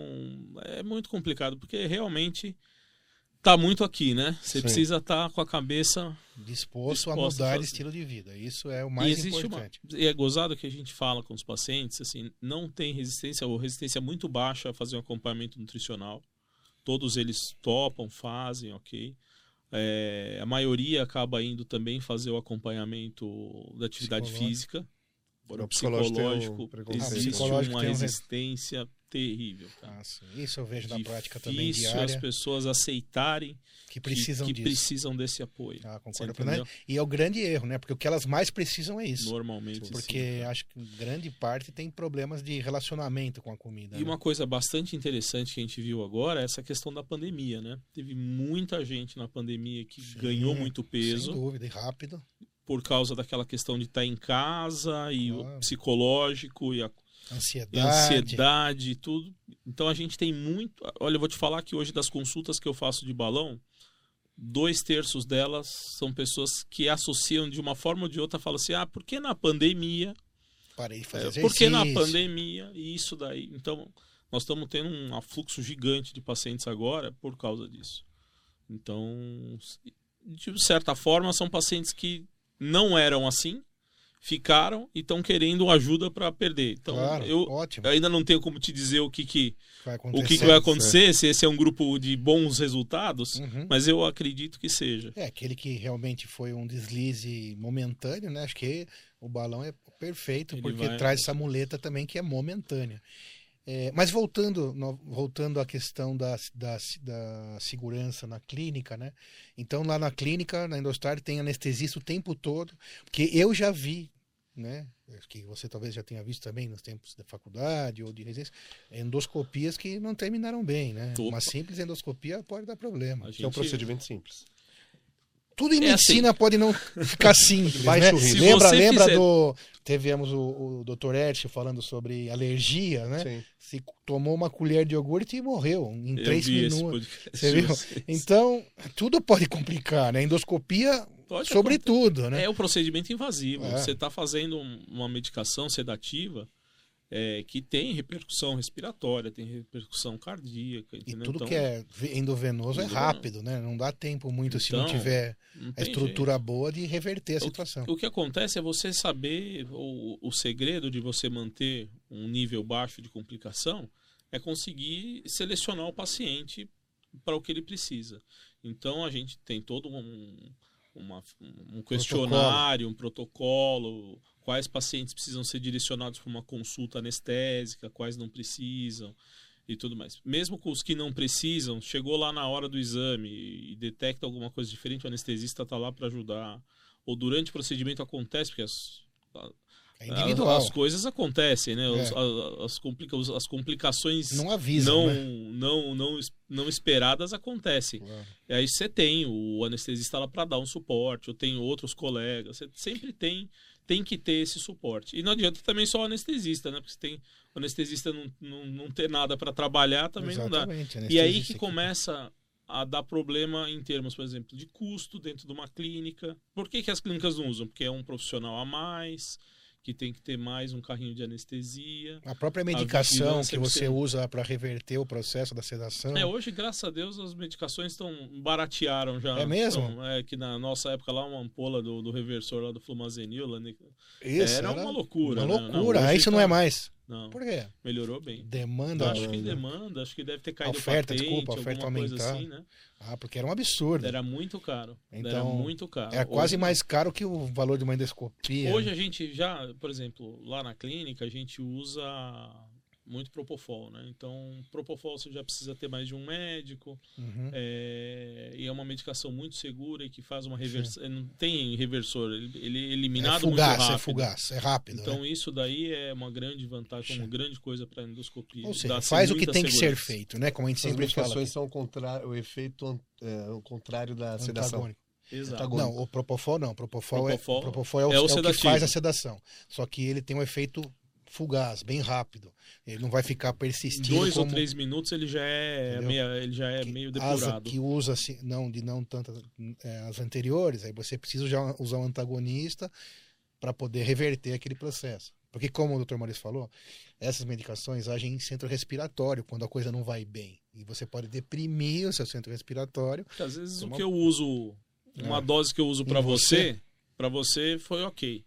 é muito complicado, porque realmente tá muito aqui, né? Você Sim. precisa estar com a cabeça. Disposto, a Disposto a mudar fazer. de estilo de vida. Isso é o e mais existe importante. uma. E é gozado que a gente fala com os pacientes, assim, não tem resistência, ou resistência muito baixa a fazer um acompanhamento nutricional. Todos eles topam, fazem, ok. É, a maioria acaba indo também fazer o acompanhamento da atividade física. O psicológico psicológico, existe Ah, uma tem um resistência terrível. Ah, sim. Isso eu vejo na prática também diária. as pessoas aceitarem Que que- precisam que, disso. precisam desse apoio. Ah, concordo plenamente. E é o grande erro, né? Porque o que elas mais precisam é isso. Normalmente. Porque sim. acho que grande parte tem problemas de relacionamento com a comida. E né? uma coisa bastante interessante que a gente viu agora é essa questão da pandemia, né? Teve muita gente na pandemia que Sim, ganhou muito Sem peso dúvida, e rápido. Por causa daquela questão de estar em casa e o Claro. psicológico e a Ansiedade. ansiedade e tudo. Então a gente tem muito. Olha, eu vou te falar que hoje das consultas que eu faço de balão, dois terços delas são pessoas que associam de uma forma ou de outra, falam assim: ah, por que na pandemia? Parei de fazer É, por que na pandemia? E isso daí. Então, nós estamos tendo um afluxo gigante de pacientes agora por causa disso. Então, de certa forma, são pacientes que não eram assim, ficaram e estão querendo ajuda para perder. Então, Claro, eu, ótimo. ainda não tenho como te dizer o que, que, Vai o que, acontecer. que vai acontecer, se esse é um grupo de bons resultados, Uhum. mas eu acredito que seja. É, aquele que realmente foi um deslize momentâneo, né? Acho que o balão é perfeito, Ele porque vai- traz essa muleta também que é momentânea. É, mas voltando, no- voltando à questão da, da, da segurança na clínica, né? Então lá na clínica, na Endostar, tem anestesista o tempo todo, porque eu já vi, né? Que você talvez já tenha visto também nos tempos da faculdade ou de residência, endoscopias que não terminaram bem, né? Opa. Uma simples endoscopia pode dar problema. A Que é um gente- procedimento simples. Tudo em É assim. medicina pode não ficar <laughs> simples, Baixo né? Lembra, lembra fizer- do tivemos o, o Dr. Ertz falando sobre alergia, né? Sim. Se tomou uma colher de iogurte e morreu em Eu três minutos. Você viu? <laughs> vocês. Então, tudo pode complicar, né? Endoscopia, Pode sobretudo, né? É o procedimento invasivo. É. Você está fazendo um- uma medicação sedativa é, que tem repercussão respiratória, tem repercussão cardíaca, E entendeu? tudo Então, que é endovenoso é rápido, né? Não dá tempo muito se não Então, tiver não a estrutura boa de reverter a jeito. situação. O, o que acontece é você saber, o, o segredo de você manter um nível baixo de complicação é conseguir selecionar o paciente para o que ele precisa. Então a gente tem todo um, uma- um questionário, um protocolo, quais pacientes precisam ser direcionados para uma consulta anestésica, quais não precisam e tudo mais. Mesmo com os que não precisam, chegou lá na hora do exame e detecta alguma coisa diferente, o anestesista está lá para ajudar. Ou durante o procedimento acontece, porque as, É individual. as, as coisas acontecem, né? Os- É. as, complica- as complicações Não avisam, não, né? não, não, não esperadas acontecem. E aí você tem o anestesista lá para dar um suporte, eu tenho outros colegas, você sempre tem tem que ter esse suporte. E não adianta também só o anestesista, né? Porque você tem o anestesista não, não, não ter nada para trabalhar também não dá. Exatamente, E aí que começa a dar problema em termos, por exemplo, de custo dentro de uma clínica. Por que, que as clínicas não usam? Porque é um profissional a mais, que tem que ter mais um carrinho de anestesia. A própria medicação vigilância que você usa para reverter o processo da sedação. É, hoje, graças a Deus, as medicações estão baratearam já. É mesmo? É que na nossa época lá, uma ampola do, do reversor lá do Flumazenil, lá, né, Isso, era uma loucura. Uma né? loucura. Não, hoje isso não tá- é mais. Não, Por quê? melhorou bem. Demanda. acho que demanda, acho que deve ter caído Oferta, patente, desculpa, oferta aumentar. assim, né? Ah, porque era um absurdo. Era muito caro. era Então, muito caro. Era quase Hoje- mais caro que o valor de uma endoscopia. Hoje a gente já, por exemplo, lá na clínica, a gente usa muito Propofol, né? Então, Propofol você já precisa ter mais de um médico, Uhum. é, e é uma medicação muito segura e que faz uma reversão, não tem reversor, ele, ele é É eliminado fugaz, muito rápido. é fugaz, é rápido. Então né? isso daí é uma grande vantagem, uma Sim. grande coisa para endoscopia. Ou seja, faz o que tem que ser segurança. feito, né? Como a gente As sempre fala. medicações são o, contrário, o efeito é, o contrário da sedação. Antagônico. Exato. Antagônico. Não, o Propofol não. O Propofol, Propofol é, o Propofol é, o, é o é o que faz a sedação. Só que ele tem um efeito fugaz, bem rápido. Ele não vai ficar Em persistindo dois ou como três minutos ele já é, Entendeu? meia, ele já é que- meio asa depurado. que usa assim, não de não tantas é, as anteriores, aí você precisa já usar um antagonista para poder reverter aquele processo. Porque como o Dr. Maurício falou, essas medicações agem em centro respiratório quando a coisa não vai bem. E você pode deprimir o seu centro respiratório. Porque às vezes Uma- o que eu uso, uma É. dose que eu uso para você? você, para você foi ok.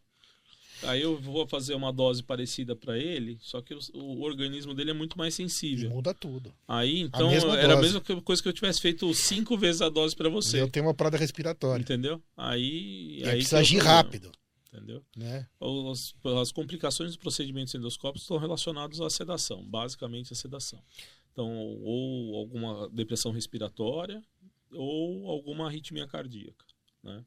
Aí eu vou fazer uma dose parecida para ele, só que o, o organismo dele é muito mais sensível. muda tudo. Aí então mesma era a mesma coisa que eu tivesse feito cinco vezes a dose para você. eu tenho uma parada respiratória. Entendeu? Aí. E aí precisa agir problema, rápido. Entendeu? Né? As, as complicações dos procedimentos endoscópicos estão relacionadas à sedação, basicamente a sedação. Então, ou alguma depressão respiratória, ou alguma arritmia cardíaca. Né?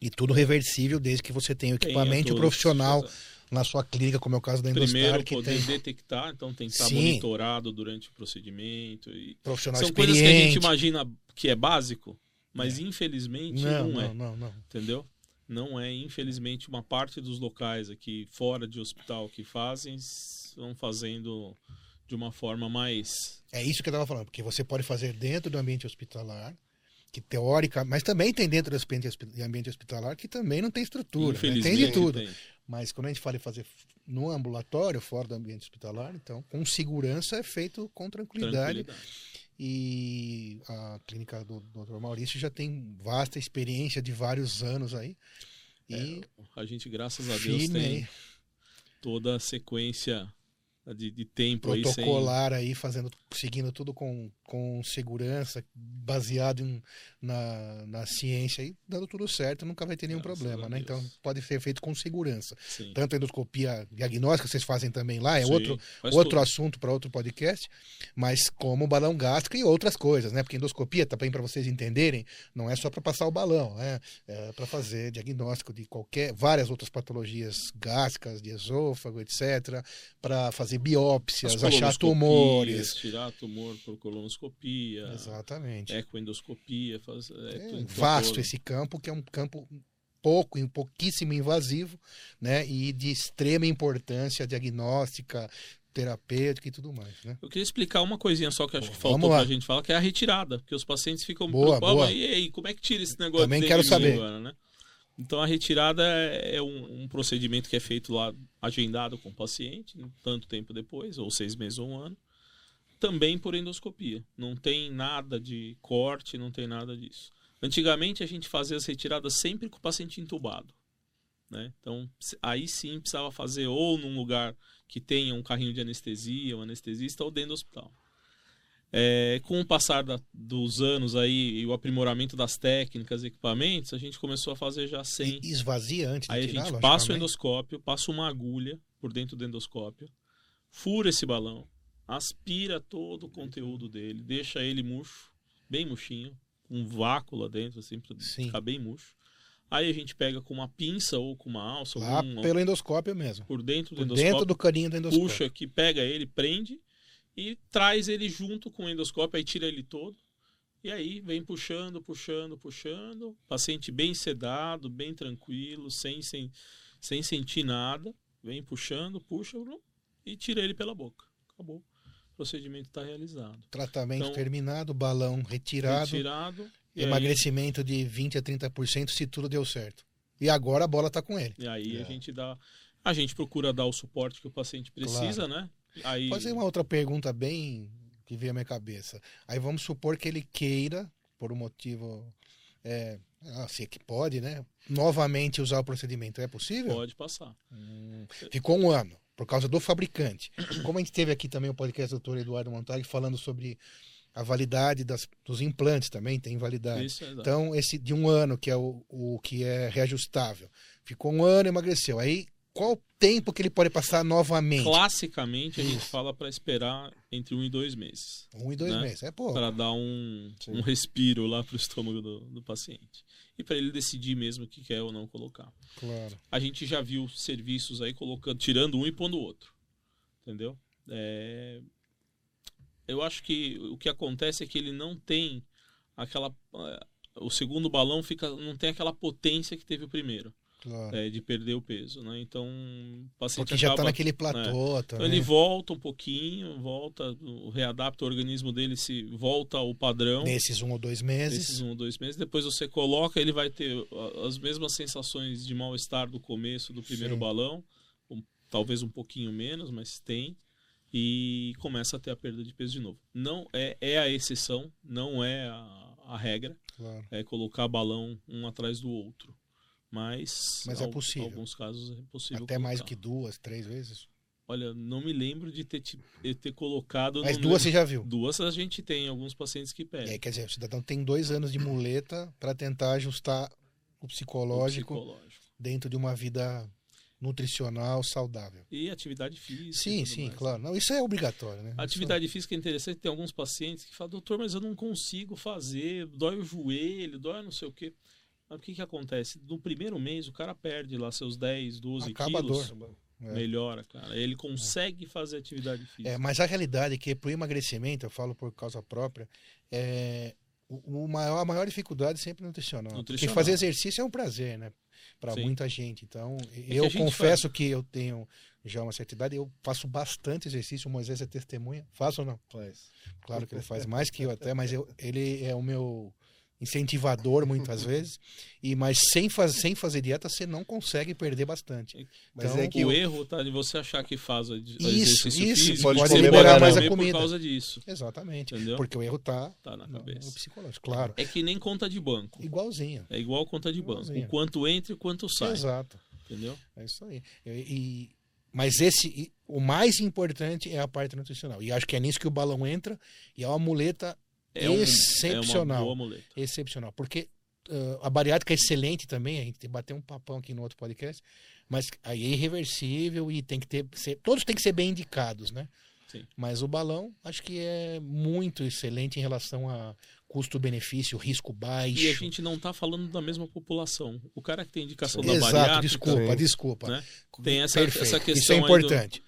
E tudo reversível desde que você tenha o equipamento profissional na sua clínica, como é o caso da Endostar, Primeiro, que poder tem detectar, então tem que estar Sim. monitorado durante o procedimento. E... profissional São coisas que a gente experiente. imagina que é básico, mas infelizmente não, não, é. não, não, não. entendeu? Não é, infelizmente, uma parte dos locais aqui fora de hospital que fazem, estão fazendo de uma forma mais. É isso que eu estava falando, porque você pode fazer dentro do ambiente hospitalar, que teórica, mas também tem dentro do ambiente hospi- ambiente hospitalar que também não tem estrutura, né? tem de tudo. tem. Mas quando a gente fala em fazer no ambulatório, fora do ambiente hospitalar, então com segurança é feito com tranquilidade. Tranquilidade. E a clínica do Dr. Maurício já tem vasta experiência de vários anos aí. E A gente, graças a Deus, tem aí, toda a sequência de, de tempo aí sem. protocolar aí, fazendo, seguindo tudo com, com segurança, baseado em- na, na ciência e dando tudo certo, nunca vai ter nenhum Graças problema, né? Então pode ser feito com segurança. Sim. Tanto a endoscopia diagnóstica, vocês fazem também lá, é Sim, outro, outro tudo. assunto para outro podcast, mas como balão gástrico e outras coisas, né? Porque endoscopia, também para vocês entenderem, não é só para passar o balão, né? É para fazer diagnóstico de qualquer, várias outras patologias gástricas, de esôfago, etc., para fazer biópsias, As achar tumores. Tirar tumor por colonoscopia, Exatamente. ecoendoscopia, faz, é, É vasto esse campo, que é um campo pouco, um pouquíssimo invasivo, né? E de extrema importância diagnóstica, terapêutica e tudo mais, né? Eu queria explicar uma coisinha só que acho que faltou pra gente falar, que é a retirada. Porque os pacientes ficam Boa, boa. E aí, como é que tira esse negócio Também quero saber. agora, né? Então a retirada é é um, um procedimento que é feito lá, agendado com o paciente, tanto tempo depois, ou seis meses ou um ano. Também por endoscopia. Não tem nada de corte, não tem nada disso. Antigamente a gente fazia as retiradas sempre com o paciente entubado. Né? Então, aí sim precisava fazer ou num lugar que tenha um carrinho de anestesia, um anestesista, ou dentro do hospital. É, com o passar da- dos anos aí e o aprimoramento das técnicas e equipamentos, a gente começou a fazer já sem. E esvazia antes de Aí a tirar, gente passa o endoscópio, passa uma agulha por dentro do endoscópio, fura esse balão, aspira todo o conteúdo dele, deixa ele murcho, bem murchinho, com um vácuo lá dentro, assim, pra Sim. ficar bem murcho. Aí a gente pega com uma pinça ou com uma alça, Lá algum- pelo endoscópio mesmo. por dentro do Por endoscópio, dentro do caninho do endoscópio. puxa aqui, pega ele, prende e traz ele junto com o endoscópio, aí tira ele todo. E aí vem puxando, puxando, puxando. Paciente bem sedado, bem tranquilo, sem, sem, sem sentir nada. Vem puxando, puxa e tira ele pela boca. Acabou. O procedimento está realizado. Tratamento Então, terminado, balão retirado, Retirado. E aí, emagrecimento de 20 a 30% se tudo deu certo. E agora a bola tá com ele. e aí a É. gente dá. A gente procura dar o suporte que o paciente precisa, né? Aí, Fazer uma outra pergunta bem que veio à minha cabeça. Aí vamos supor que ele queira, por um motivo. É, é que pode, né? Novamente usar o procedimento. É possível? pode passar. Hum, ficou um ano, por causa do fabricante. Como a gente teve aqui também o podcast do Dr. Eduardo Montag falando sobre a validade das, dos implantes também, tem validade. Isso. Então, esse de um ano, que é o, o que é reajustável, ficou um ano e emagreceu. Aí, qual o tempo que ele pode passar novamente? Classicamente, a gente Isso. fala para esperar entre um e dois meses. Um e dois né? meses. É, pô. Para dar um, Sim. um respiro lá pro estômago do, do paciente. E para ele decidir mesmo o que quer ou não colocar. Claro. A gente já viu serviços aí colocando, tirando um e pondo o outro. Entendeu? É, Eu acho que o que acontece é que ele não tem aquela. eh, O segundo balão fica, não tem aquela potência que teve o primeiro, claro. eh, de perder o peso, né? Então, o paciente Porque já tá acaba- naquele platô Então também. ele volta um pouquinho, volta, readapta o organismo dele, se volta ao padrão Nesses um ou dois meses. nesses um ou dois meses. Depois você coloca, ele vai ter as mesmas sensações de mal-estar do começo do primeiro Sim. balão, um- talvez um pouquinho menos, mas tem. E começa a ter a perda de peso de novo. Não é, é a exceção, não é a, a regra, Claro. é colocar balão um atrás do outro. Mas, Mas é possível. alguns casos é possível. Até mais colocar. que duas, três vezes. Olha, não me lembro de ter, de ter colocado. Mas duas você já viu. Duas a gente tem, alguns pacientes que pedem. aí, quer dizer, o cidadão tem dois anos de muleta para tentar ajustar o o psicológico psicológico. dentro de uma vida nutricional saudável. E atividade física. Sim, sim, mais. claro. Não, isso é obrigatório, né? Atividade física é interessante, tem alguns pacientes que falam, doutor, mas eu não consigo fazer, dói o joelho, dói não sei o quê. Mas o que que acontece? No primeiro mês, o cara perde lá seus 10, 12 Acaba a quilos. dor. É. Melhora, cara. Ele consegue fazer atividade física. É, mas a realidade é que pro emagrecimento, eu falo por causa própria, é, o, o maior, a maior dificuldade sempre é nutricional. Nutricional. Porque fazer exercício é um prazer, né? Para. É muita gente. Então, que eu a gente confesso que eu tenho já uma certa idade, eu faço bastante exercício, o Moisés é testemunha. Faço ou não? Faz. Claro que ele faz mais que eu até, mas eu, ele é o meu incentivador muitas <laughs> vezes. E mas sem, faz, sem fazer dieta você não consegue perder bastante. Mas Então, é que o o- erro tá de você achar que faz o Isso, isso, físico. pode pode mais a comida. por causa disso. Exatamente. Entendeu? Porque o erro tá Tá na no, no cabeça. psicológico, claro. É que nem conta de banco. Igualzinho. É igual conta de banco. O quanto entra e o quanto sai. Exato. Entendeu? É isso aí. E, e- mas esse, o mais importante é a parte nutricional. E acho que é nisso que o balão entra. E é uma muleta É um- Excepcional. É uma boa muleta. excepcional. Porque ah, a bariátrica é excelente também. A gente bateu um papão aqui no outro podcast. Mas aí é irreversível e tem que ter. ser- todos têm que ser bem indicados, né? Sim. Mas o balão acho que é muito excelente em relação a custo-benefício, risco baixo. E a gente não tá falando da mesma população. O cara que tem indicação da Exato, bariátrica desculpa, Sim. desculpa. né? tem essa, Perfeito. essa questão Isso é aí do- importante.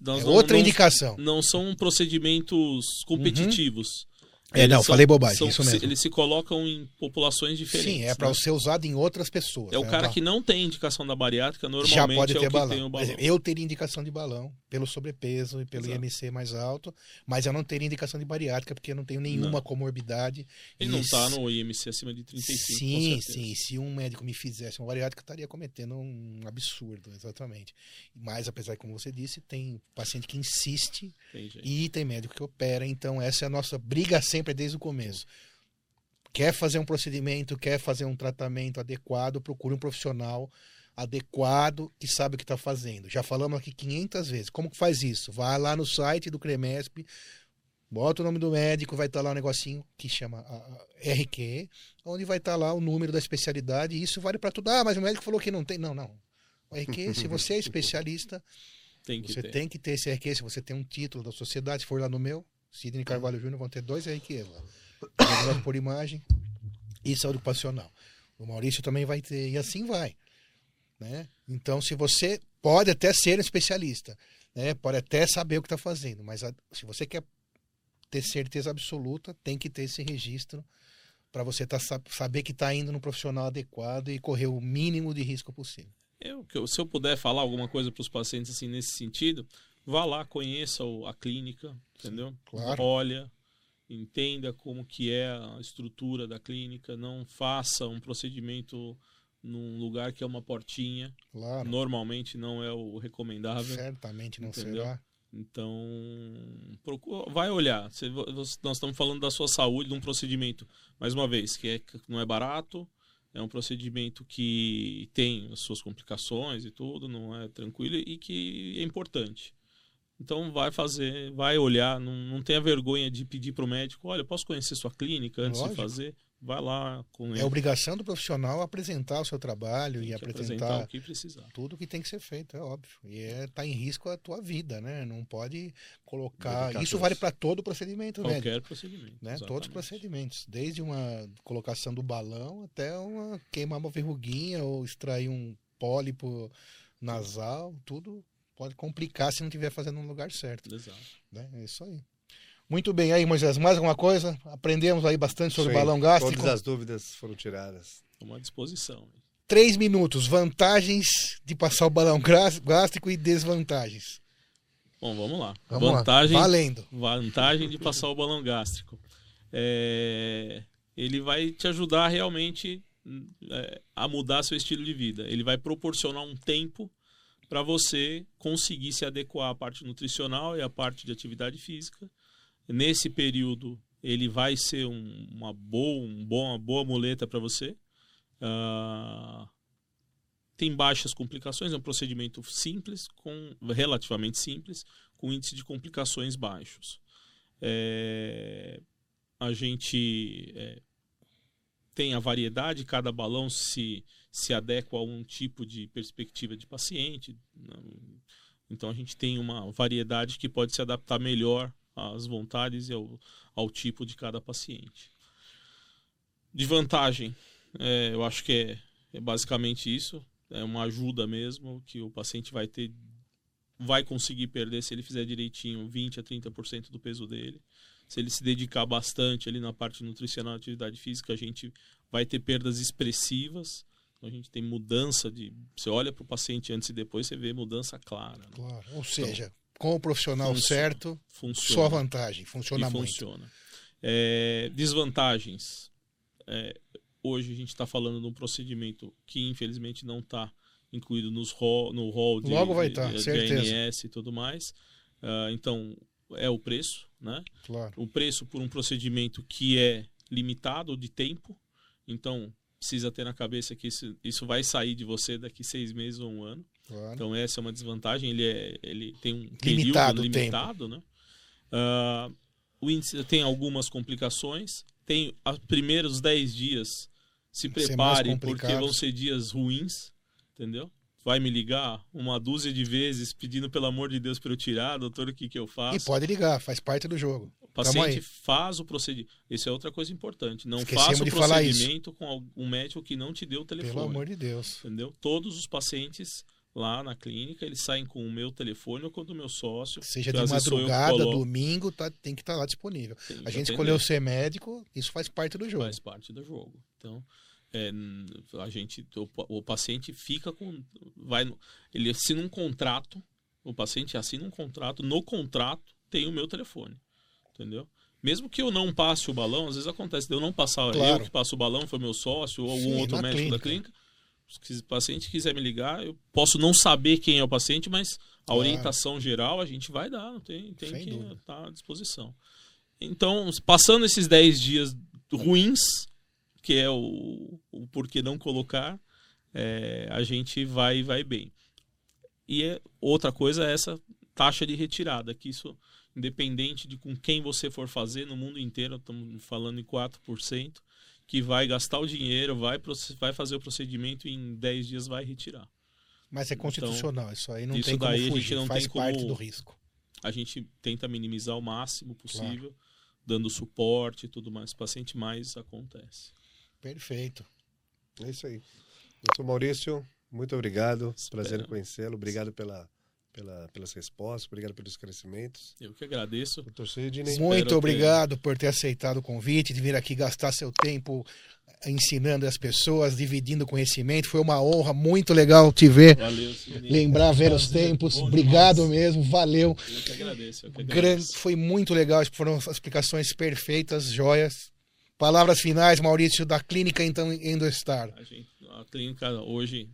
nós É não- outra não- indicação. Não são procedimentos competitivos. É, Eles não, falei bobagem, são- isso se- mesmo. Eles se colocam em populações diferentes. Sim, é para né? ser usado em outras pessoas. É o né? cara que não tem indicação da bariátrica, normalmente já pode é ter balão. eu teria indicação de balão pelo sobrepeso e pelo Exato. IMC mais alto, mas eu não teria indicação de bariátrica porque eu não tenho nenhuma Não. comorbidade. Ele não E está se- no IMC acima de 35, com Sim, sim. Se um médico me fizesse uma bariátrica, eu estaria cometendo um absurdo, exatamente. Mas, apesar que, como você disse, tem paciente que insiste Tem e tem médico que opera. Então, essa é a nossa briga sempre desde o começo. Quer fazer um procedimento, quer fazer um tratamento adequado, procure um profissional adequado que sabe o que está fazendo. Já falamos aqui 500 vezes. Como que faz isso? Vai lá no site do Cremesp, bota o nome do médico, vai estar lá um negocinho que chama RQ, onde vai estar lá o número da especialidade. E isso vale para tudo. Ah, mas o médico falou que não tem. Não, não. O RQ, se <laughs> você é especialista, Tem que você ter. tem que ter esse RQ, se você tem um título da sociedade, se for lá no meu, Sidney Carvalho Júnior, vão ter dois RQs lá. Por imagem e saúde ocupacional. O Maurício também vai ter, e assim vai. Né? Então, se você pode até ser um especialista, né? pode até saber o que está fazendo, mas a- se você quer ter certeza absoluta, tem que ter esse registro para você tá, sa- saber que está indo no profissional adequado e correr o mínimo de risco possível. Eu, que eu- se eu puder falar alguma coisa para os pacientes assim nesse sentido, vá lá, conheça a clínica, entendeu? claro. Olha, entenda como que é a estrutura da clínica, não faça um procedimento num lugar que é uma portinha, Claro, normalmente não é o recomendável. certamente não Entendeu? será. Então, procura, vai olhar. Você- nós estamos falando da sua saúde, de um procedimento, mais uma vez, que, é, que não é barato, é um procedimento que tem as suas complicações e tudo, não é tranquilo e que é importante. Então, vai fazer, vai olhar, não, não tenha vergonha de pedir para o médico: olha, posso conhecer sua clínica antes Lógico. de fazer? Vai lá com ele. É obrigação do profissional apresentar o seu trabalho tem e apresentar apresentar o que precisar. tudo que tem que ser feito, é óbvio. E é, tá em risco a tua vida, né? Não pode colocar. Dedicar Isso todos. vale para todo procedimento, né? Qualquer procedimento. né? Todos os procedimentos, desde uma colocação do balão até uma queimar uma verruguinha ou extrair um pólipo nasal, tudo pode complicar se não estiver fazendo no lugar certo, Exato. né? É isso aí. Muito bem, aí Moisés, mais alguma coisa? Aprendemos aí bastante sobre balão gástrico. Todas as dúvidas foram tiradas. Estou à disposição. Três minutos, vantagens de passar o balão gástrico e desvantagens. Bom, vamos lá. Vamos Vantagem, lá, valendo. vantagem de passar o balão gástrico. É, ele vai te ajudar realmente é, a mudar seu estilo de vida. Ele vai proporcionar um tempo para você conseguir se adequar à parte nutricional e à parte de atividade física. Nesse período, ele vai ser um- uma, boa, um bom, uma boa muleta para você. Ah, tem baixas complicações, é um procedimento simples, com relativamente simples, com índice de complicações baixos. É, a gente é, tem a variedade, cada balão se, se adequa a um tipo de perspectiva de paciente. Então a gente tem uma variedade que pode se adaptar melhor às vontades e ao, ao tipo de cada paciente. De vantagem, é, eu acho que é, é basicamente isso. É uma ajuda mesmo que o paciente vai ter, vai conseguir perder se ele fizer direitinho 20 a 30% do peso dele. Se ele se dedicar bastante ali na parte nutricional e atividade física, a gente vai ter perdas expressivas. Então, a gente tem mudança de. Você olha para o paciente antes e depois, você vê mudança clara. né? Claro. Ou seja, com o profissional Funciona. certo, Funciona. só vantagem, funciona e muito. funciona. É, desvantagens. É, hoje a gente está falando de um procedimento que infelizmente não está incluído nos rol, no rol de, Logo vai tá, de, e tudo mais. Ah, então é o preço, né? Claro. O preço por um procedimento que é limitado de tempo. Então precisa ter na cabeça que isso, isso vai sair de você daqui seis meses ou um ano. Claro. Então essa é uma desvantagem. Ele, é, ele tem um Limitado período o limitado, né? Ah, o índice tem algumas complicações. Tem os primeiros 10 dias. Se prepare, porque vão ser dias ruins, entendeu? Vai me ligar uma dúzia de vezes pedindo pelo amor de Deus para eu tirar, doutor, o que, que eu E faço? pode ligar, faz parte do jogo. O paciente faz o procedimento. Isso é outra coisa importante. Não faça o procedimento com um médico que não te deu o telefone. Pelo amor de Deus. Entendeu? Todos os pacientes lá na clínica, eles saem com o meu telefone ou com o do meu sócio. Seja de madrugada, domingo, tá, tem que estar lá disponível. Tem A gente escolheu ser médico, isso faz parte do jogo. faz parte do jogo. Então, é, a gente, o, o paciente fica com, vai, no- ele assina um contrato, o paciente assina um contrato, no contrato tem o meu telefone, entendeu? Mesmo que eu não passe o balão, às vezes acontece de eu não passar, Claro. eu que passo o balão, foi meu sócio ou algum Sim, outro médico da clínica. Se o paciente quiser me ligar, eu posso não saber quem é o paciente, mas a Claro. orientação geral a gente vai dar, não tem, tem Sem que estar à disposição. Então, passando esses 10 dias ruins, que é o, o porquê não colocar, é, a gente vai vai bem. E é- outra coisa é essa taxa de retirada, que isso, independente de com quem você for fazer, no mundo inteiro, estamos falando em 4%, que vai gastar o dinheiro, vai, vai fazer o procedimento e em 10 dias vai retirar. Mas é constitucional, isso aí não Então, isso tem como daí a gente fugir, não faz tem como- parte do risco. A gente tenta minimizar o máximo possível, dando suporte e tudo mais. O paciente mais acontece. Perfeito. É isso aí. Doutor Maurício, muito obrigado. Espero. Prazer em conhecê-lo. Obrigado pela, pela, pelas respostas, obrigado pelos esclarecimentos. Eu que agradeço. Muito ter- obrigado por ter aceitado o convite, de vir aqui gastar seu tempo ensinando as pessoas, dividindo conhecimento. Foi uma honra, muito legal te ver. Valeu. Lembrar velhos tempos. Obrigado mesmo, valeu. Eu que agradeço. Eu que Grande, agradeço. foi muito legal, foram explicações perfeitas, joias. Palavras finais, Maurício, da clínica então Endostar. A, gente, a clínica hoje,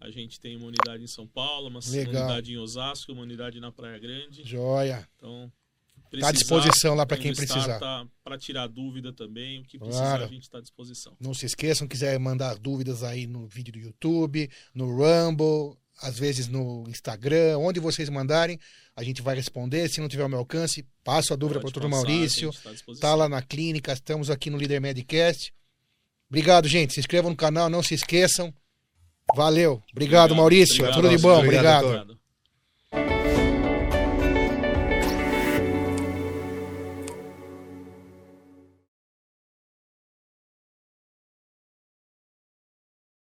a gente tem uma unidade em São Paulo, uma Legal. unidade em Osasco, uma unidade na Praia Grande. Joia. Então, Tá à disposição lá para quem precisar. Para tirar dúvida também, o que Claro. precisar a gente está à disposição. Não se esqueçam, quiser mandar dúvidas aí no vídeo do YouTube, no Rumble, às vezes no Instagram, onde vocês mandarem, a gente vai responder. Se não tiver o meu alcance, passo a dúvida para o a Maurício. tá disposição. Tá lá na clínica, estamos aqui no Líder Medcast. Obrigado, gente. Se inscrevam no canal, não se esqueçam. Valeu. Obrigado, Maurício. Obrigado, Tudo de bom. Obrigado, Obrigado. Obrigado.